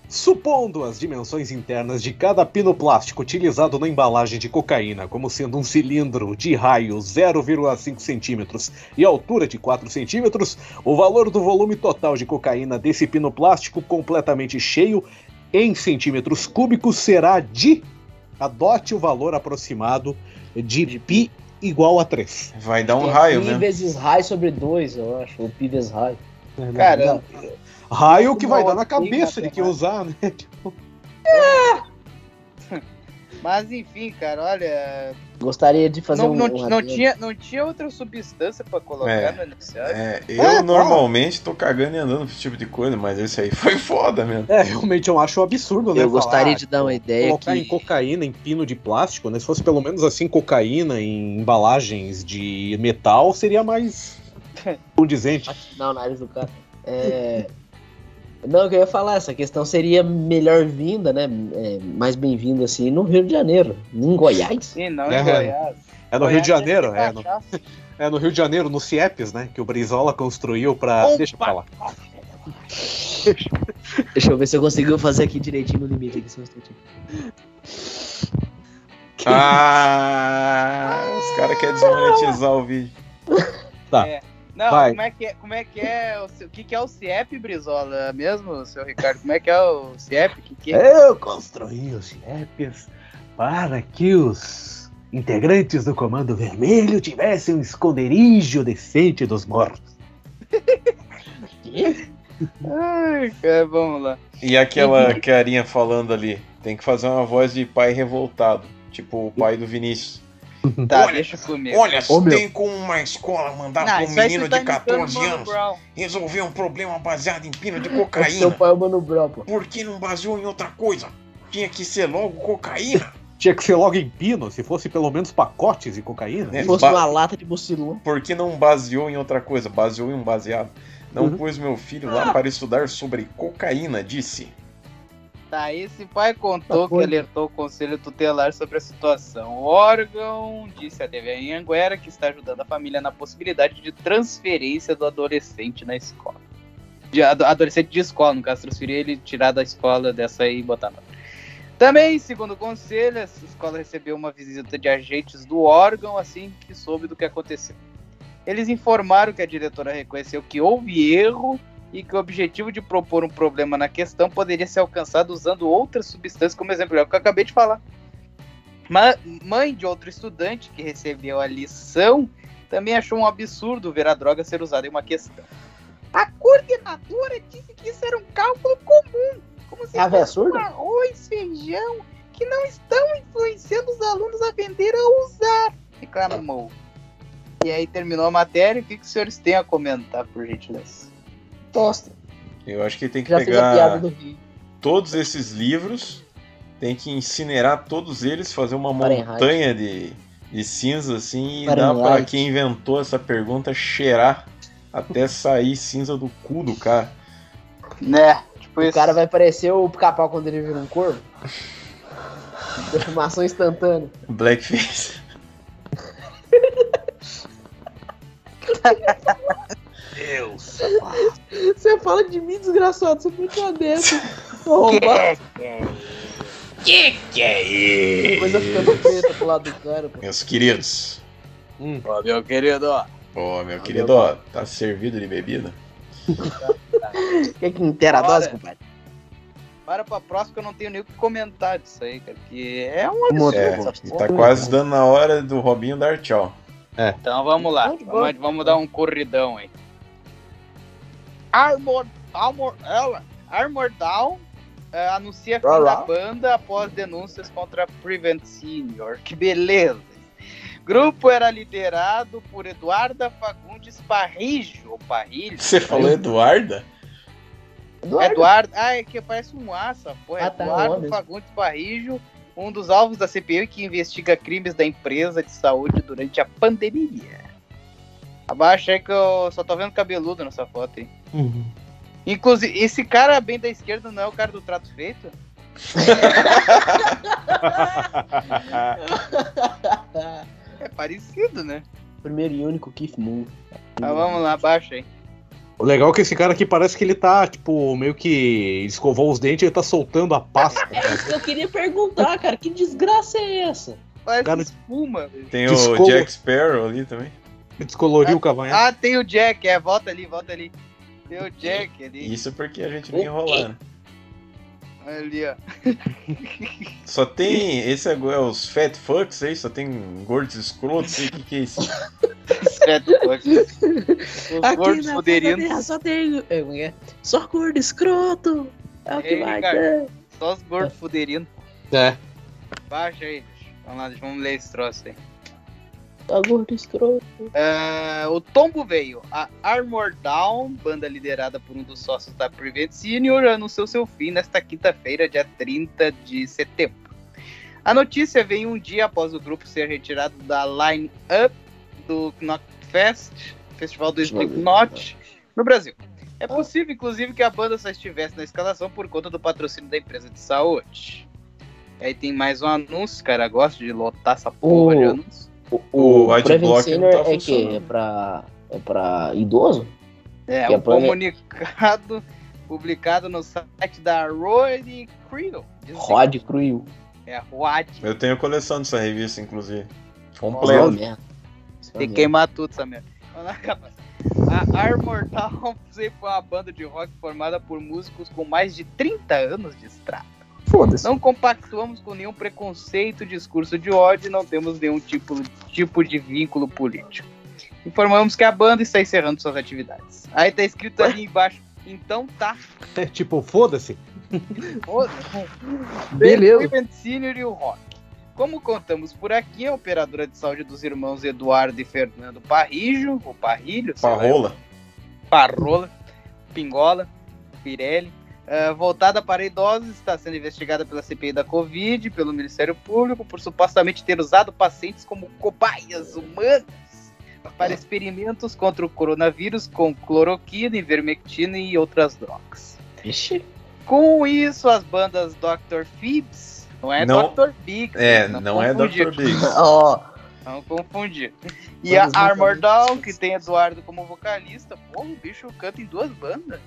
Supondo as dimensões internas de cada pino plástico utilizado na embalagem de cocaína como sendo um cilindro de raio 0,5 centímetros e altura de 4 centímetros, o valor do volume total de cocaína desse pino plástico completamente cheio em centímetros cúbicos será de. Adote o valor aproximado de pi igual a 3.
Vai dar um
É
raio
pi
mesmo.
vezes raio sobre 2, eu acho. Ou pi vezes raio.
Cara,
Raio que vai dar na cabeça de quem usar, né? Tipo,
Mas enfim, cara, olha.
Gostaria de fazer
Não,
um.
não,
um
não tinha, não tinha outra substância pra colocar
É.
no enunciado.
É, eu
É,
normalmente tô cagando e andando esse tipo de coisa, mas esse aí foi foda mesmo.
É, realmente eu acho um absurdo, né?
Eu gostaria
falar,
de dar uma ideia
Colocar
que.
em cocaína, em pino de plástico, né? Se fosse pelo menos assim, cocaína em embalagens de metal, seria mais condizente.
Não, nariz do cara. É... Não, o que eu ia falar, essa questão seria melhor vinda, né? é, mais bem-vinda assim no Rio de Janeiro. Em Goiás?
Sim, não
É,
em Goiás.
É no Rio de
Goiás
Janeiro, é no, é no Rio de Janeiro, no CIEPS, né? Que o Brizola construiu pra.
Opa!
Deixa pra lá.
Deixa eu ver se eu consigo fazer aqui direitinho no limite aqui, só um instantinho.
Ah, os caras querem desmonetizar o vídeo.
Não,
Vai.
como é que é, como é, que é o, o que, que é o CIEP, Brizola? Mesmo, seu Ricardo? Como é que é o CIEP? Que que é?
Eu construí o CIEPS para que os integrantes do Comando Vermelho tivessem um esconderijo decente dos mortos.
Ai, cara, vamos lá.
E aquela carinha falando ali, tem que fazer uma voz de pai revoltado, tipo o pai do Vinícius.
Tá,
Olha,
deixa comigo.
Olha,
Ô, meu.
tem como uma escola mandar
Não,
pra um menino
tá
de
imitando
14
o Mano
anos resolver um problema baseado em pino de
Seu
cocaína?
pai é o Mano Brown, pô.
Por que não baseou em outra coisa? Tinha que ser logo cocaína.
Tinha que ser logo em pino, se fosse pelo menos pacotes de cocaína.
É.
Se fosse
ba-
uma lata de mucilão.
Por que não baseou em outra coisa? Baseou em um baseado. Não
Uhum.
pus meu filho lá para estudar sobre cocaína, disse.
Tá, esse pai contou
Tá
que alertou o conselho tutelar sobre a situação. O órgão disse à TV em Anguera que está ajudando a família na possibilidade de transferência do adolescente na escola. De, ado- adolescente de escola, no caso, transferir ele, tirar da escola dessa aí e botar na. Também, segundo o conselho, essa escola recebeu uma visita de agentes do órgão assim que soube do que aconteceu. Eles informaram que a diretora reconheceu que houve erro e que o objetivo de propor um problema na questão poderia ser alcançado usando outras substâncias, como exemplo, é o que eu acabei de falar. Ma- mãe de outro estudante que recebeu a lição também achou um absurdo ver a droga ser usada em uma questão. A coordenadora disse que isso era um cálculo comum, como se
É a véia
fosse um arroz, feijão, que não estão influenciando os alunos a vender ou usar, reclamou. E aí terminou a matéria, o que, que os senhores têm a comentar, por gentileza?
Tosta.
Eu acho que tem que
Já fiz a piada
pegar
do Rio.
todos esses livros, tem que incinerar todos eles, fazer uma
Fahrenheit.
montanha de, de cinza assim e dar para quem inventou essa pergunta cheirar até sair cinza do cu do cara.
Né? Tipo
O cara vai parecer o pica-pau quando ele vira um corvo. Defumação instantânea.
Blackface.
Deus.
Você fala de mim, desgraçado. Você foi uma dessa. Arrombado.
Que que é isso?
Coisa ficando preta pro lado do cara. pô.
Meus queridos.
Ó, meu querido, ó.
Ô, meu querido, ó, tá servido de bebida?
Quer que inteira a dose, compadre?
Para pra próxima que eu não tenho nem o que comentar disso aí, cara. Que é um absurdo.
É,
gosto.
tá quase dando na hora do Robinho dar tchau.
Então vamos lá.
Bom.
Vamos, vamos dar um corridão aí. Armor, Armor, ela, Armor Down eh, anuncia fim da banda após denúncias contra Prevent Senior. Que beleza. Grupo era liderado por Eduarda Fagundes Parrijo, ou Parrilho.
Você falou Eduarda?
Eduardo.
Eduardo, ah, é que parece um aça, pô.
Ah, tá,
Eduardo. Fagundes Parrijo, um dos alvos da CPI que investiga crimes da empresa de saúde durante a pandemia. Abaixa aí que eu só tô vendo cabeludo nessa foto aí.
Uhum.
Inclusive, esse cara bem da esquerda não é o cara do trato feito? É parecido, né?
Primeiro e único Keith Moon.
Mas vamos lá, abaixa aí.
O legal é que esse cara aqui parece que ele tá, tipo, meio que escovou os dentes e ele tá soltando a pasta.
É isso que eu queria perguntar, cara. Que desgraça é essa?
Parece
Cara-
espuma.
Tem
Descolo-
o Jack Sparrow ali também.
Descoloriu o cavanhaque.
Ah, tem o Jack, é, volta ali, volta ali. Tem o Jack ali.
Isso porque a gente enrolar, né?
Ali, ó.
Só tem. Esse é, é os Fat Fucks aí, só tem gordos escrotos aí, o que, que é isso?
Certo, Os gordos fuderinos.
só tem. é, é? Só gordo escroto. É o que vai ter.
Só os gordos fuderinos.
É.
Baixa aí, bicho. Vamos lá, vamos ler esse troço aí.
Tá gordo escroto.
Ah, o tombo veio. A Armor Down, banda liderada por um dos sócios da Prevent Senior, anunciou seu fim nesta quinta-feira, dia 30 de setembro. A notícia veio um dia após o grupo ser retirado da line-up do Knockfest, Festival do Slipknot, no Brasil. É possível, inclusive, que a banda só estivesse na escalação por conta do patrocínio da empresa de saúde. Aí tem mais um anúncio, cara. Gosto de lotar essa porra
O-
de anúncio.
O,
O
o
adblock não tá
é que é pra, é pra idoso?
É,
Que
um
a banda-
comunicado publicado no site da Creel. Diz assim,
Rod Cruel.
É Rod.
Eu tenho coleção dessa revista, inclusive.
É
Completo.
é uma
Tem que queimar tudo essa merda. A Armor Down sempre foi uma banda de rock formada por músicos com mais de 30 anos de estrada.
Foda-se.
Não compactuamos com nenhum preconceito, discurso de ódio e não temos nenhum tipo, tipo de vínculo político. Informamos que a banda está encerrando suas atividades. Aí tá escrito ali embaixo, então tá.
É, tipo, foda-se.
Foda-se.
Beleza.
Senior e o Rock. Como contamos por aqui, a operadora de saúde dos irmãos Eduardo e Fernando Parrijo, ou Parrilho, sei lá,
Parrola.
Parrola, Pingola, Pirelli, eh, voltada para idosos, está sendo investigada pela CPI da Covid, pelo Ministério Público, por supostamente ter usado pacientes como cobaias humanas para experimentos contra o coronavírus com cloroquina, ivermectina e outras drogas.
Ixi.
Com isso, as bandas Dr. Phoebs, não é
Não-
Dr. Biggs,
É,
né?
não é
confundir.
Dr. Biggs.
Ó,
Não confundir. E a Armor. Down, que tem Eduardo como vocalista. Pô, o bicho canta em duas bandas.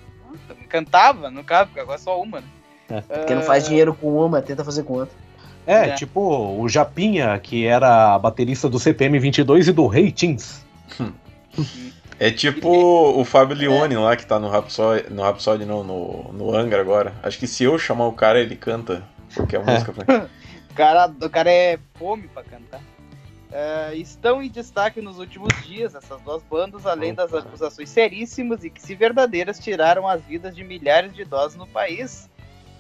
Cantava, no caso, porque agora é só uma, né?
porque não faz dinheiro com uma, tenta fazer com outra.
É,
É.
tipo o Japinha, que era baterista do CPM 22 e do Rei Teens.
É tipo o Fábio Leone lá que tá no Rhapsody, no Rhapsody não, no, no Angra agora. Acho que se eu chamar o cara, ele canta qualquer música pra.
O cara, o cara é fome pra cantar. É, estão em destaque nos últimos dias essas duas bandas, além das acusações seríssimas e que, se verdadeiras, tiraram as vidas de milhares de idosos no país.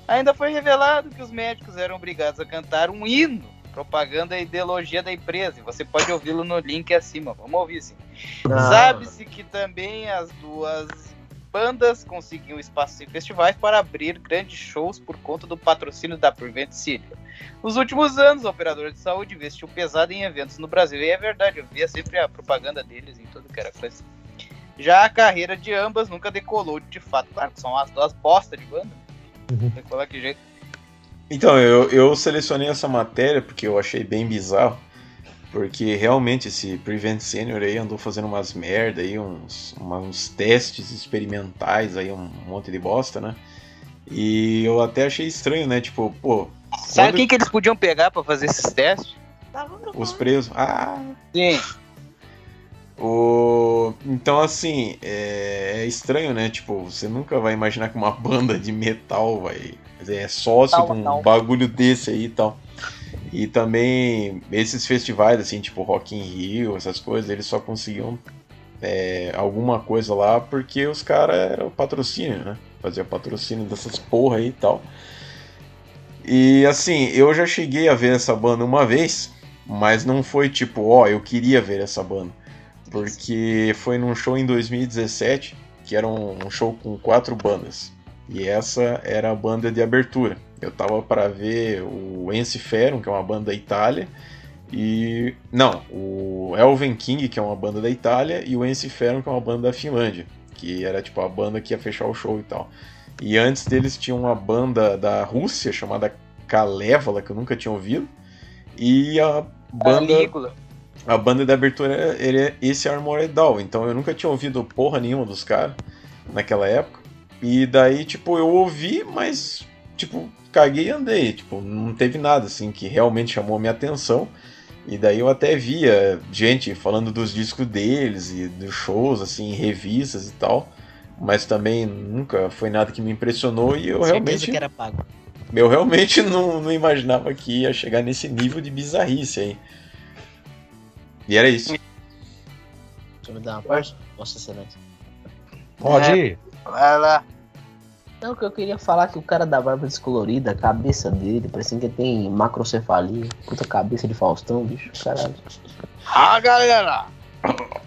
Ainda foi revelado que os médicos eram obrigados a cantar um hino, propaganda a ideologia da empresa. E você pode ouvi-lo no link acima. Vamos ouvir sim.
Ah,
Sabe-se que também as duas bandas conseguiam espaços em festivais para abrir grandes shows por conta do patrocínio da Prevent Senior. Nos últimos anos, a operadora de saúde investiu pesado em eventos no Brasil. E é verdade, eu via sempre a propaganda deles em tudo que era coisa. Já a carreira de ambas nunca decolou de fato. Claro que são as duas postas de banda.
Uhum.
Decolar que jeito.
Então, eu, eu selecionei essa matéria porque eu achei bem bizarro. Porque realmente esse Prevent Senior aí andou fazendo umas merda aí, uns, uma- uns testes experimentais aí, um monte de bosta, né? E eu até achei estranho, né? Tipo, pô,
Sabe
Quando-
quem que eles podiam pegar para fazer esses testes?
os presos. Ah!
Sim.
O... Então, assim, é... é estranho, né? Tipo, você nunca vai imaginar que uma banda de metal vai é sócio
Metal,
de um
não.
bagulho desse aí e tal. E também esses festivais, assim, tipo Rock in Rio, essas coisas, eles só conseguiam é, alguma coisa lá porque os caras eram patrocínio, né? Fazia patrocínio dessas porra aí e tal. E assim, eu já cheguei a ver essa banda uma vez, mas não foi tipo, ó, eu queria ver essa banda. Porque foi num show em 2017, que era um show com quatro bandas. E essa era a banda de abertura. Eu tava para ver o Ensiferum, que é uma banda da Itália, e. Não, o Elven King, que é uma banda da Itália, e o Ensiferum, que é uma banda da Finlândia, que era tipo a banda que ia fechar o show e tal. E antes deles tinha uma banda da Rússia chamada Kalevala, que eu nunca tinha ouvido, e a banda.
Calígula.
A banda de abertura era, era esse Armored Down, então eu nunca tinha ouvido porra nenhuma dos caras naquela época. E daí, tipo, eu ouvi, mas, tipo, caguei e andei. Tipo, não teve nada, assim, que realmente chamou a minha atenção. E daí eu até via gente falando dos discos deles e dos shows, assim, em revistas e tal. Mas também nunca foi nada que me impressionou e eu
certeza
realmente,
que era pago.
eu realmente não, não imaginava que ia chegar nesse nível de bizarrice aí. E era isso.
Deixa eu me dar uma parte? Nossa, excelente.
Pode
É.
ir.
Vai lá.
Não, que eu queria falar que o cara da barba descolorida, a cabeça dele, parecendo que tem macrocefalia. Puta cabeça de Faustão, bicho. Caralho.
Ah, galera!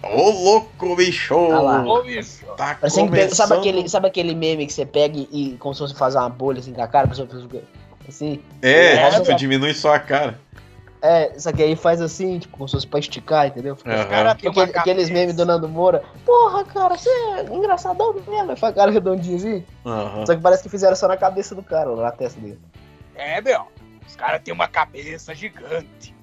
Ô louco, bicho!
Ah lá.
Ô, bicho!
Tá
Parecendo que pega- sabe,
começando-
aquele, sabe aquele meme que você pega e, como se fosse fazer uma bolha assim com a cara, a pessoa assim.
É,
É,
tipo, diminui só a cara.
É, só que aí faz assim, tipo, como se fosse pra esticar, entendeu? Fica-
Aham.
cara tem uma
Aquele- aqueles memes do Nando Moura. Porra, cara, você é engraçadão mesmo. Aí faz a cara redondinha assim.
Aham.
Só que parece que fizeram só na cabeça do cara, na testa dele.
É, meu. Os caras têm uma cabeça gigante.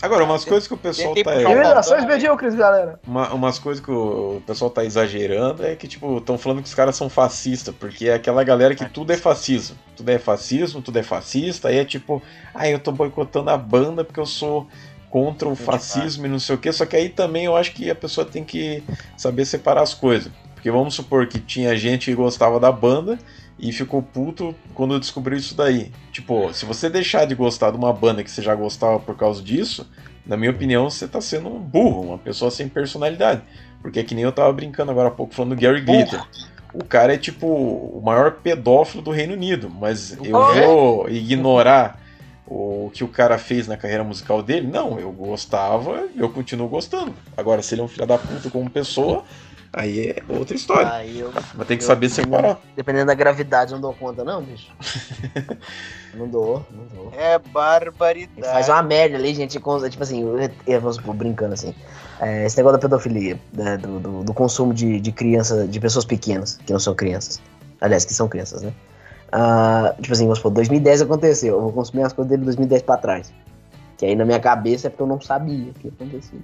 Agora, umas coisas que o pessoal tá.
Faustão,
medíocres, galera.
Uma- umas coisas que o pessoal tá exagerando é que, tipo, estão falando que os caras são fascistas, porque é aquela galera que tudo é fascismo. Tudo é fascismo, tudo é fascista, aí é tipo, ah, eu tô boicotando a banda porque eu sou contra o fascismo e não sei o que, só que aí também eu acho que a pessoa tem que saber separar as coisas. Porque vamos supor que tinha gente que gostava da banda e ficou puto quando descobriu isso daí. Tipo, se você deixar de gostar de uma banda que você já gostava por causa disso, na minha opinião, você tá sendo um burro, uma pessoa sem personalidade. Porque é que nem eu tava brincando agora há pouco falando do Gary Glitter. O cara é tipo o maior pedófilo do Reino Unido, mas eu vou ignorar o que o cara fez na carreira musical dele? Não, eu gostava, eu continuo gostando. Agora, se ele é um filho da puta como pessoa, aí é outra história.
Aí eu,
Mas tem que
eu-
saber separar.
dependendo da gravidade, eu não dou conta, não, bicho. não dou, não dou.
É barbaridade.
faz uma merda ali, gente. Tipo assim, eu, vamos supor, brincando assim. É, esse negócio da pedofilia, né, do, do, do consumo de, de criança, de pessoas pequenas, que não são crianças. Aliás, que são crianças, né? Ah, tipo assim, vamos supor, 2010 aconteceu. Eu vou consumir as coisas dele de 2010 pra trás. Que aí na minha cabeça é porque eu não sabia o que acontecia.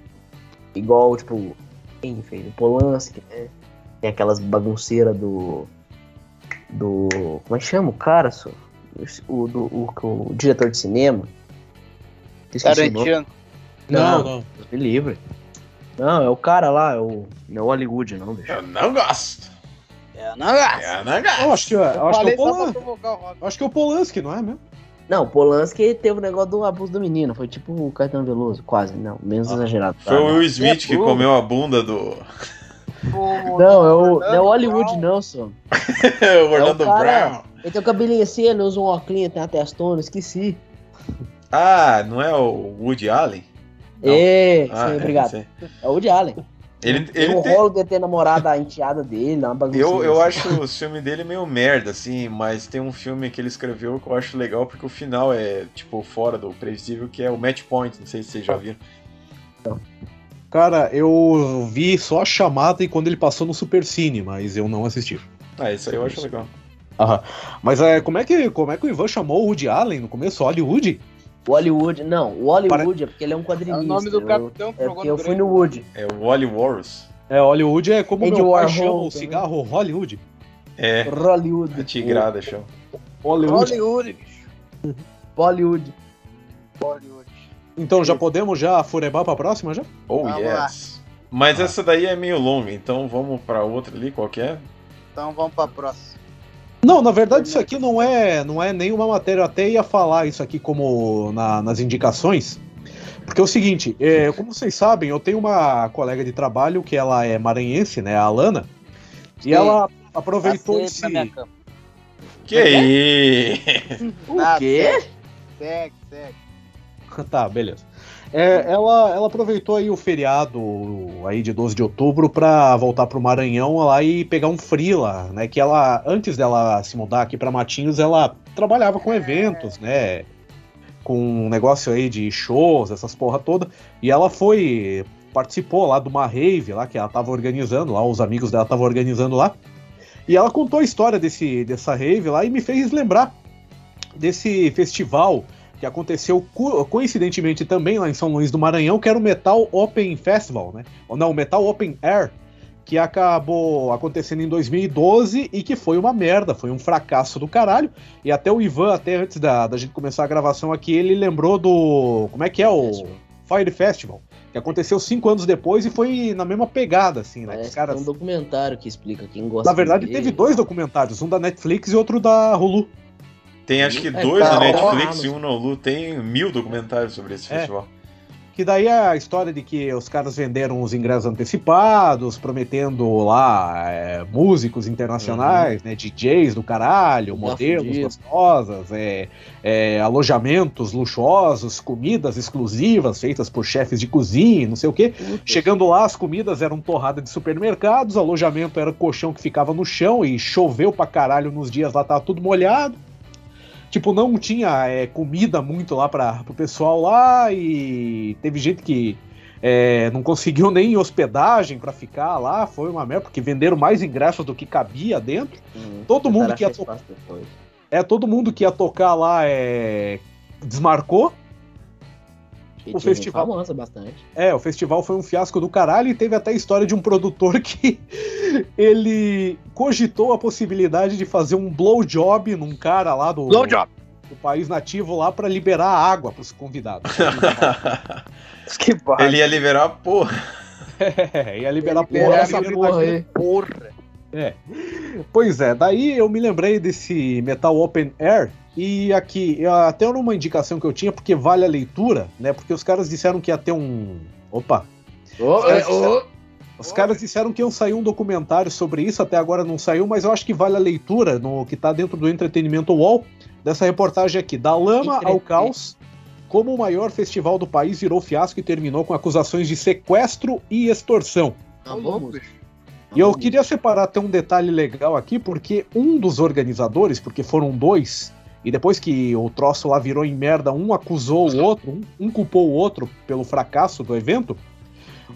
Igual, tipo, quem fez? O Polanski, né? Tem aquelas bagunceiras do. Do. Como é que chama o cara, só? O, do, o, o diretor de cinema. Esqueci o nome.
Tarantino.
Não,
Não.
não.
Me livre. Não, é o cara lá, é o. Não é o Hollywood, não, bicho.
Eu não gosto.
É, não é.
Eu não gosto.
Eu acho que, eu acho que é o Polan-
o
eu acho que é o Polanski, não é mesmo?
Não, o Polanski teve o negócio do abuso do menino. Foi tipo o Caetano Veloso, quase. Não, menos exagerado. tá?
Foi o Will Smith
É,
que
pô.
comeu a bunda do
O-
Não, é o, não é o Hollywood,
Brown.
não, só.
o Orlando
É o cara-
Brown.
Ele tem o cabelinho assim, ele usa um óculos, tem a testona, esqueci.
Ah, não é o Woody Allen? Não.
É,
Ah,
sim,
é,
obrigado.
sei.
É o Woody Allen.
Ele,
Tem
ele
um
tem,
rolo de ter namorado a enteada dele, uma bagunça.
eu, eu acho o filme dele meio merda, assim, mas tem um filme que ele escreveu que eu acho legal porque o final é, tipo, fora do previsível, que é o Match Point, não sei se vocês já viram.
Cara, eu vi só a chamada e quando ele passou no Super Cine, mas eu não assisti.
Ah, isso aí eu acho legal.
Aham. Mas é, como, é que, como é que o Ivan chamou o Woody Allen no começo? Hollywood?
O Hollywood, não, o Hollywood é porque ele é um
É
quadrinista.
o nome do
eu-
capitão
É
pro
porque eu fui no Wood.
É o Wally Wars.
É, Hollywood é como
Andy
meu pai chama o cigarro Hollywood.
É,
Hollywood.
a tigrada chama.
Hollywood.
Hollywood, bicho.
Hollywood.
Hollywood.
Então já podemos já furebar pra próxima já?
Oh,
Vamos
yes. Mas essa daí é meio longa, então vamos pra outra ali, qual que é?
Então vamos pra próxima.
Não, na verdade isso aqui não é, não é nenhuma matéria. Eu até ia falar isso aqui como na- nas indicações. Porque é o seguinte, é, como vocês sabem, eu tenho uma colega de trabalho que ela é maranhense, né, a Alana. E
Sim.
ela aproveitou esse.
na minha cama.
Que aí?
O
Nada,
quê?
Segue, segue.
tá, beleza. É, ela, ela aproveitou aí o feriado aí de 12 de outubro pra voltar pro Maranhão lá e pegar um freela, né? Que ela, antes dela se mudar aqui pra Matinhos, ela trabalhava com eventos, né? Com um negócio aí de shows, essas porra toda. E ela foi, participou lá de uma rave lá que ela tava organizando lá, os amigos dela estavam organizando lá. E ela contou a história desse, dessa rave lá e me fez lembrar desse festival que aconteceu co- coincidentemente também lá em São Luís do Maranhão, que era o Metal Open Festival, né? Ou não, o Metal Open Air, que acabou acontecendo em 2012 e que foi uma merda, foi um fracasso do caralho. E até o Ivan, até antes da, da gente começar a gravação aqui, ele lembrou do. Como é que é o Fire Festival? Que aconteceu cinco anos depois e foi na mesma pegada, assim, né?
Parece
caras.
um documentário que explica quem gosta
Na verdade,
de
teve dois documentários, um da Netflix e outro da Hulu.
Tem acho que
É,
dois
tá,
na Netflix
Amazon.
e um no Hulu. Tem mil documentários sobre esse
É.
festival.
Que daí é a história de que os caras venderam os ingressos antecipados, prometendo lá é, músicos internacionais, né, DJs do caralho, modelos gostosas, é, é, alojamentos luxuosos, comidas exclusivas feitas por chefes de cozinha, não sei o quê. Chegando lá, as comidas eram torrada de supermercados, alojamento era colchão que ficava no chão e choveu pra caralho nos dias lá, tava tudo molhado. Tipo, não tinha é, comida muito lá para pro pessoal lá e teve gente que é, não conseguiu nem hospedagem pra ficar lá, foi uma merda, porque venderam mais ingressos do que cabia dentro.
Hum,
Todo mundo que ia
fez
to-
parte depois.
É, todo mundo que ia tocar lá é, desmarcou. O festival-
famosa bastante.
É, o festival foi um fiasco do caralho e teve até a história de um produtor que ele cogitou a possibilidade de fazer um blowjob num cara lá do,
Blowjob.
do país nativo lá pra liberar água pros convidados.
Que barra.
Ele ia liberar a porra.
É, ia liberar
Liberar
porra,
essa
liberar-
porra aí.
Porra.
Pois é, daí eu me lembrei desse Metal Open Air e aqui, até era uma indicação que eu tinha, porque vale a leitura, né? Porque os caras disseram que ia ter um. Opa!
Ô,
caras
ô, ô.
Os caras disseram que iam sair um documentário sobre isso, até agora não saiu, mas eu acho que vale a leitura no que tá dentro do Entretenimento Wall, dessa reportagem aqui. Da lama ao caos, como o maior festival do país virou fiasco e terminou com acusações de sequestro e extorsão.
Uma boa música.
E eu queria separar até um detalhe legal aqui, porque um dos organizadores, porque foram dois, e depois que o troço lá virou em merda, um acusou o outro, um, um culpou o outro pelo fracasso do evento.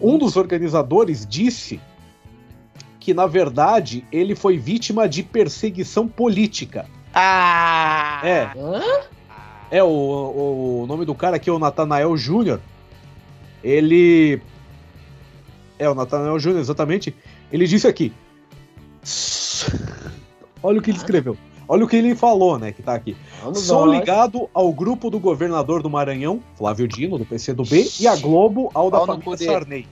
Um dos organizadores disse que, na verdade, ele foi vítima de perseguição política.
Ah!
É,
Hã?
é o, o nome do cara aqui é o Natanael Júnior. Ele. É, o Natanael Júnior, exatamente. Ele disse aqui. Olha o que ele escreveu. Olha o que ele falou, né? Que tá aqui.
Vamos
Sou
nós.
ligado ao grupo do governador do Maranhão, Flávio Dino, do PCdoB, e a Globo ao da
Pau
família
dele.
Sarney.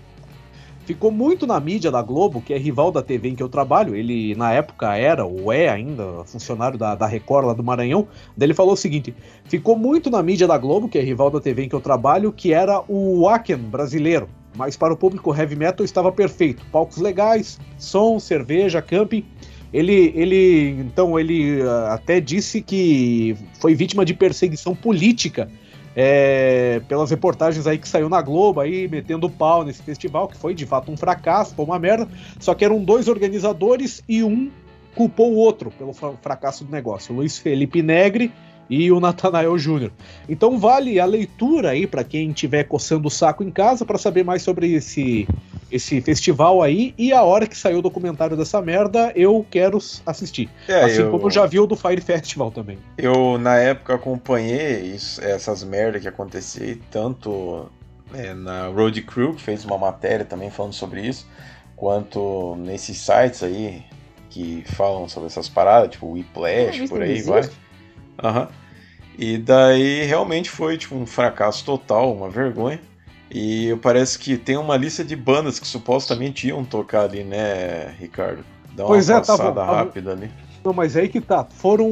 Ficou muito na mídia da Globo, que é rival da TV em que eu trabalho. Ele, na época, era, ou é ainda, funcionário da, da Record lá do Maranhão. Daí ele falou o seguinte: ficou muito na mídia da Globo, que é rival da TV em que eu trabalho, que era o Wacken brasileiro. Mas para o público heavy metal estava perfeito. Palcos legais, som, cerveja, camping. Ele, ele, então, ele ah, até disse que foi vítima de perseguição política é, pelas reportagens aí que saiu na Globo aí metendo pau nesse festival, que foi de fato um fracasso, foi uma merda. Só que eram dois organizadores e um culpou o outro pelo fra- fracasso do negócio, o Luiz Felipe Negre e o Natanael Júnior. Então vale a leitura aí para quem estiver coçando o saco em casa para saber mais sobre esse esse festival aí e a hora que saiu o documentário dessa merda, eu quero assistir.
É,
assim
eu,
como eu já vi o do Fire Festival também.
eu, na época, acompanhei isso- essas merdas que aconteciam, e tanto é, na Road Crew, que fez uma matéria também falando sobre isso, quanto nesses sites aí que falam sobre essas paradas, tipo Whiplash, por aí
existe?
vai. Aham. E daí realmente foi tipo um fracasso total, uma vergonha. E parece que tem uma lista de bandas que supostamente iam tocar ali, né, Ricardo? Dá uma
Pois é, tá bom,
passada
tá bom.
rápida ali.
Não, mas aí que tá. Foram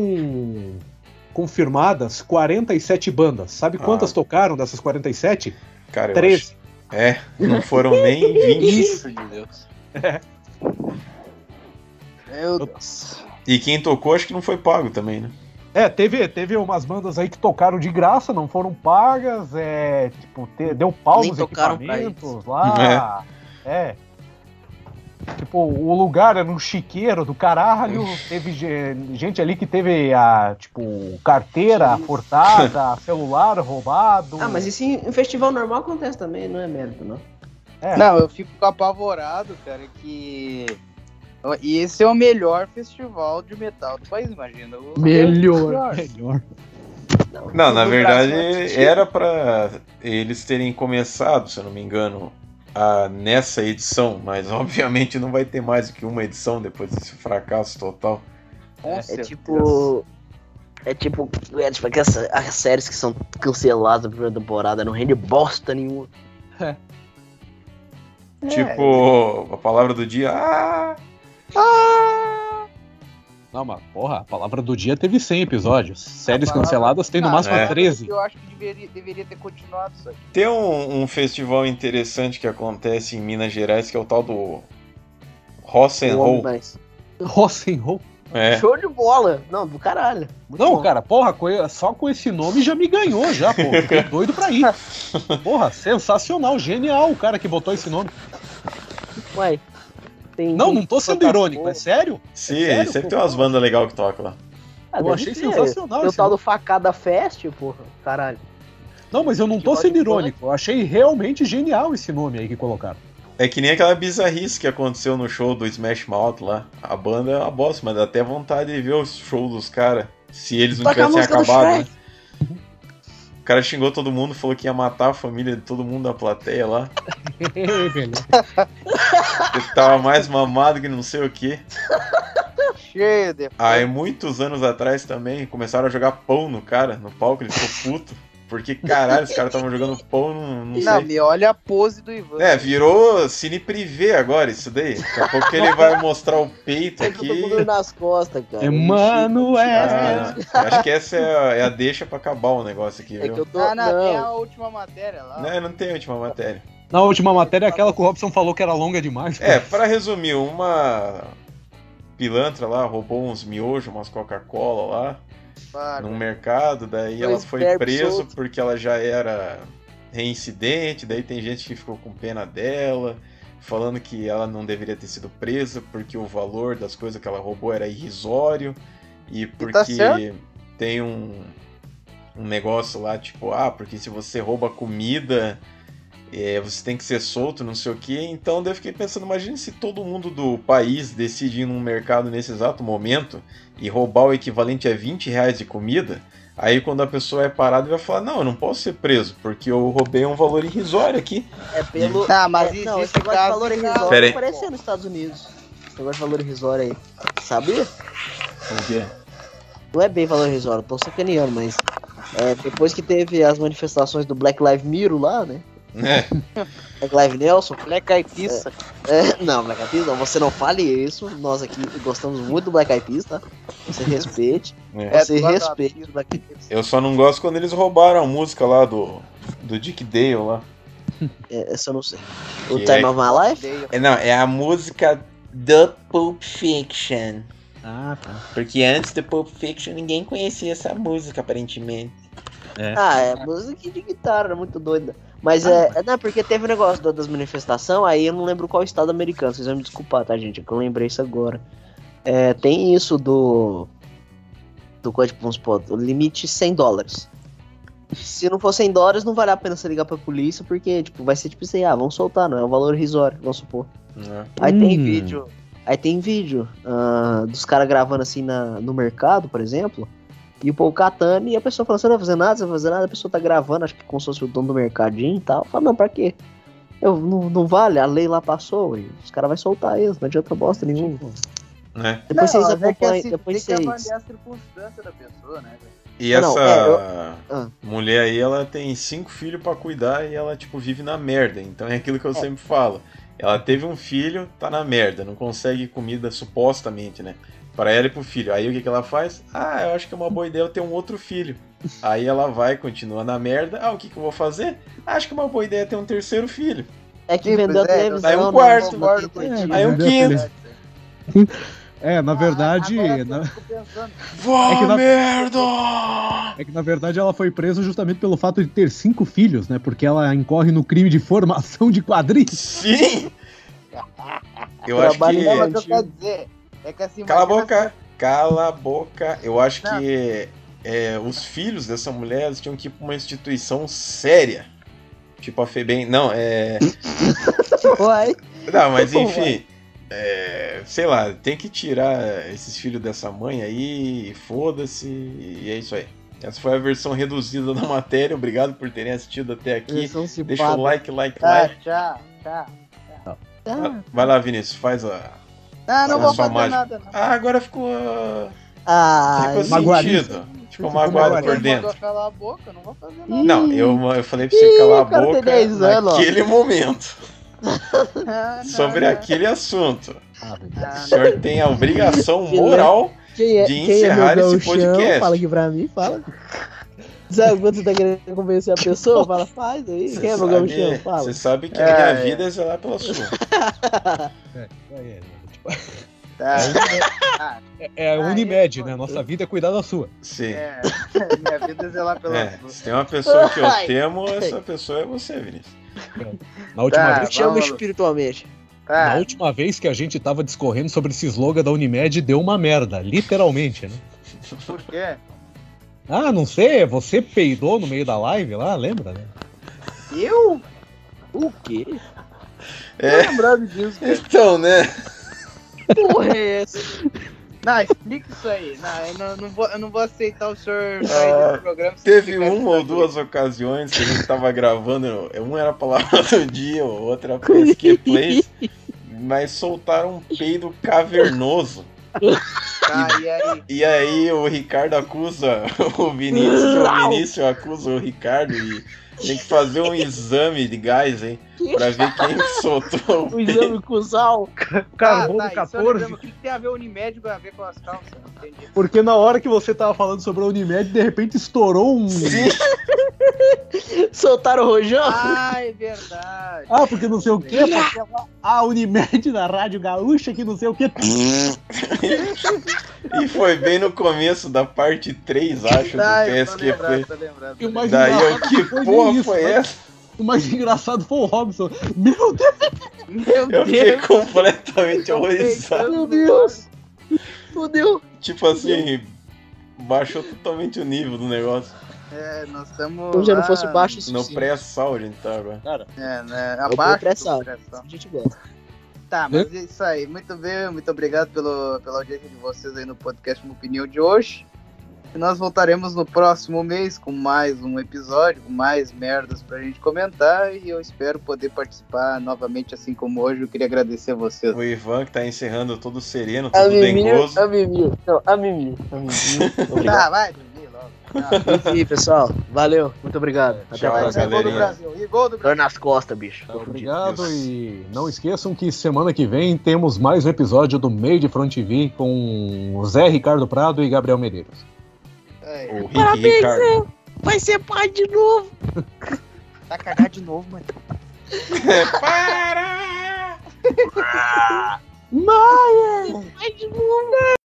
confirmadas 47 bandas. Sabe
Ah.
quantas tocaram dessas 47?
Cara, eu
13.
acho- É, não foram nem 20.
Isso de Deus. Meu Deus.
E quem tocou acho que não foi pago também, né?
É, teve, teve umas bandas aí que tocaram de graça, não foram pagas, é, tipo, te- deu pau
Nem
nos equipamentos lá. É. Tipo, o lugar era um chiqueiro do caralho, teve ge- gente ali que teve a, tipo, carteira furtada, celular roubado.
Ah, mas isso em, em festival normal acontece também, não é mérito, não.
É.
Não, eu fico apavorado, cara, que. E esse é o melhor festival de metal do país, imagina. O
Melhor.
Melhor.
Não, na
No
verdade
Brasil, é
era pra eles terem começado, se eu não me engano, a- nessa edição, mas obviamente não vai ter mais do que uma edição depois desse fracasso total.
É
certeza.
tipo. É tipo. É tipo aquelas as séries que são canceladas na primeira temporada, não rende bosta nenhuma.
É.
Tipo, a palavra do dia, ah, ah.
Não, mas porra, a palavra do dia teve 100 episódios. Séries
palavra-
canceladas tem no
Ah,
máximo
é.
13.
Eu acho que deveria, deveria ter continuado isso aqui.
Tem um, um festival interessante que acontece em Minas Gerais, que é o tal do.
Mas...
Rock'n'Roll.
É.
Show de bola. Não, do caralho. Muito
Não,
bom.
cara, porra, só com esse nome já me ganhou já, pô. Fiquei doido pra ir. Porra, sensacional, genial o cara que botou esse nome.
Ué, tem-
Não, não tô sendo irônico, é sério?
Sim,
sério,
sempre
pô?
tem umas bandas legais que tocam lá.
Ah,
Eu achei
ser.
sensacional
Tem o tal do Facada Fest, porra. Caralho.
Não, mas eu não tô sendo irônico. Eu achei realmente genial esse nome aí que colocaram.
É que nem aquela bizarrice que aconteceu no show do Smash Mouth lá. A banda é uma bosta, mas dá até vontade de ver o show dos caras. Se eles não
Toca a
tivessem acabado, né? O cara xingou todo mundo, falou que ia matar a família de todo mundo da plateia lá. Que tava mais mamado que não sei o que.
Cheio de.
Aí, muitos anos atrás também, começaram a jogar pão no cara, no palco, ele ficou puto. Porque, caralho, os caras estavam jogando pão, não, não
Não,
sei.
me olha a pose do Ivan.
É, virou cine privê agora isso daí. Daqui a pouco ele vai mostrar o peito
Tem que eu tô
aqui.
nas costas, cara.
Emanuel.
Ah, acho que essa é a, é a deixa pra acabar o negócio aqui,
É que
viu?
eu tô.
Ah, não, tem
não.
a última matéria lá.
Não, não tem a última matéria.
Na última matéria, aquela que o Robson falou que era longa demais.
É, pra resumir, uma pilantra lá roubou uns miojos, umas Coca-Cola lá.
Para.
num mercado, daí
Dois
ela foi presa
soltos.
porque ela já era reincidente, daí tem gente que ficou com pena dela, falando que ela não deveria ter sido presa porque o valor das coisas que ela roubou era irrisório e
tá
porque
certo.
tem um, um negócio lá, tipo, ah, porque se você rouba comida, é, você tem que ser solto, não sei o que. Então daí eu fiquei pensando, imagine se todo mundo do país decide ir num mercado nesse exato momento e roubar o equivalente a 20 reais de comida. Aí quando a pessoa é parada, vai falar, não, eu não posso ser preso, porque eu roubei um valor irrisório aqui.
É pelo.
Tá, mas
é, não, esse negócio de
caso
valor irrisório
caso.
Pera aí.
apareceu nos Estados Unidos. Esse negócio de valor irrisório aí. Sabia?
O quê?
Não é bem valor irrisório, tô sacaneando, mas. é, depois que teve as manifestações do Black Lives Matter lá, né?
É,
Black Lives Nelson.
Black Eyed Peas.
É, não, Black Eyed Peas, não, você não fale isso. Nós aqui gostamos muito do Black Eyed Peas, tá? Você respeite.
é.
Você
da
respeite o Black Eyed Peas.
Eu só não gosto quando eles roubaram a música lá do, do Dick Dale lá.
É, essa eu não sei. O
Que
Time
é-
of My Life?
É, não, é a música do Pulp Fiction.
Ah, tá.
Porque antes do Pulp Fiction ninguém conhecia essa música, aparentemente.
Ah, é música de guitarra, muito doida. Mas é, é. Não, porque teve o negócio da- das manifestações, aí eu não lembro qual estado americano. Vocês vão me desculpar, tá, gente? É que eu lembrei isso agora. É, tem isso do. Do código, vamos supor, o limite 100 dólares. Se não for 100 dólares, não vale a pena você ligar pra polícia, porque, tipo, vai ser tipo assim, ah, vamos soltar, não é um valor irrisório, vamos supor.
É.
Aí tem
Hum.
vídeo. Aí tem vídeo ah, dos caras gravando assim na, no mercado, por exemplo. E o povo catando e a pessoa falando, você não vai fazer nada, você não vai fazer nada, a pessoa tá gravando, acho que como se fosse o dono do mercadinho e tal. Fala, não, pra quê? Eu, não, não vale, a lei lá passou, e os caras vão soltar eles, não adianta bosta nenhuma.
né?
Depois vocês
mas é que
acompanham,
assim,
depois
tem que
vocês.
avaliar a circunstância da pessoa, né?
E
Não,
essa
não, é, eu- Ah.
mulher aí, ela tem cinco filhos pra cuidar e ela, tipo, vive na merda. Então é aquilo que eu
É.
sempre falo. Ela teve um filho, tá na merda, não consegue comida supostamente, né? Pra ela e pro filho. Aí o que, que ela faz? Ah, eu acho que é uma boa ideia eu ter um outro filho. Aí ela vai, continua na merda. Ah, o que, que eu vou fazer? Acho que é uma boa ideia ter um terceiro filho.
É que
Simples,
vendeu a
é,
televisão.
aí um
não-
quarto.
não-
Concordo
não-
contigo.
Aí um quinto.
É, na verdade.
Agora
na-
Vó
É que na-
merda!
É que na verdade ela foi presa justamente pelo fato de ter cinco filhos, né? Porque ela incorre no crime de formação de quadris.
Sim! Eu acho
Trabalho
que.
É que assim,
Cala a boca! Cala a boca! Eu acho
Não.
que é, os filhos dessa mulher eles tinham que ir pra uma instituição séria. Tipo a Febem. Não, é.
Uai.
Não, mas enfim. é, sei lá, tem que tirar esses filhos dessa mãe aí, e foda-se, e é isso aí. Essa foi a versão reduzida da matéria. Obrigado por terem assistido até aqui. Deixa o like, like,
Tá,
like.
tchau, tchau.
Ah,
Vai lá, Vinícius, faz a.
Ah, não vou
a
fazer
mágica.
nada, não.
Ah, agora ficou. ah, ficou
magoadinho.
sentido. Ficou magoado por dentro.
mandou calar a boca, eu não vou fazer nada.
Não, eu, eu falei pra você
Ih,
calar a boca
10 anos, ó.
naquele momento.
Ah, não,
Sobre
não.
aquele assunto.
Ah.
Ah,
O senhor tem a obrigação moral
Quem é,
de
quem é
encerrar
meu
esse podcast.
Fala aqui pra mim, fala. Sabe quando você tá querendo convencer a pessoa? Fala, faz aí.
Você
Quem é meu
sabe,
gauchão? Fala.
você sabe que a
É,
minha
é.
vida é zelar pela sua.
É, é, tipo,
Tá. Ah,
é, é a
Ah,
Unimed, né? Nossa vida é cuidar da sua.
Sim.
é, minha vida é zelar pela
É,
sua.
se tem uma pessoa que eu temo, essa pessoa é você, Vinícius.
Na última,
Tá.
vez,
Eu te amo espiritualmente.
Tá.
na última vez que a gente tava discorrendo sobre esse slogan da Unimed, deu uma merda, literalmente, né?
Por quê?
Ah, não sei, você peidou no meio da live lá, lembra, né?
Eu?
O quê?
Tô
É,
lembrando disso. cara.
então, né?
Porra é essa?
Não, explica isso aí. Não, eu não, não vou, eu não vou aceitar o senhor
Ah,
sair desse programa.
Teve uma ou duas ocasiões que a gente tava gravando, um era a palavra do dia, o outro era PSQ Plays, mas soltaram um peido cavernoso.
Tá, e aí?
E aí o Ricardo acusa o Vinícius, o Vinícius acusa o Ricardo e tem que fazer um exame de gás, hein? Pra ver quem soltou o
exame com sal.
Carbono
Ah, tá, isso eu
14.
lembro. O que que tem a ver o Unimed com a ver com as calças? Entendi.
Porque na hora que você tava falando sobre a Unimed, de repente estourou um.
Sim,
Soltaram o rojão?
Ah, é verdade.
Ah, porque não sei o quê, porque ela- a Unimed na Rádio Gaúcha, que não sei o quê.
e foi bem no começo da parte 3, acho,
Tá,
do
eu tô
PSQ
lembrado,
Daí eu, que
foi
porra
isso,
foi
né?
essa?
O mais engraçado foi o Robson. Meu Deus,
Meu
Eu fiquei
Deus.
completamente horrorizado.
Meu Deus. Fudeu.
Tipo assim, baixou totalmente o nível do negócio.
É, nós estamos.
Como já não fosse baixo o
No pré-sal a gente tá agora.
É, né? Abaixo. pré-sal.
A gente gosta.
Tá, mas é isso aí. Muito bem, muito obrigado pelo, pela audiência de vocês aí no podcast Uma Opinião de hoje. E nós voltaremos no próximo mês com mais um episódio, com mais merdas pra gente comentar. E eu espero poder participar novamente, assim como hoje. Eu queria agradecer a vocês.
O Ivan que tá encerrando todo sereno,
A
todo
Mimi,
dengoso.
a Mimi. Não, a Mimi. A Mimi. Obrigado.
Tá, vai dormir logo. Tchau.
Enfim, pessoal. Valeu. Muito obrigado. Até
Tchau,
mais.
E gol do. Brasil. E gol do
Dor
Brasil.
nas costas, bicho.
Obrigado
Deus.
e não esqueçam que semana que vem temos mais um episódio do Meio de Front TV com o Zé Ricardo Prado e Gabriel Medeiros.
É,
O Rick Ricardo.
Vai ser pai de novo.
tá cagado de novo, mano.
Para!
Pai de novo.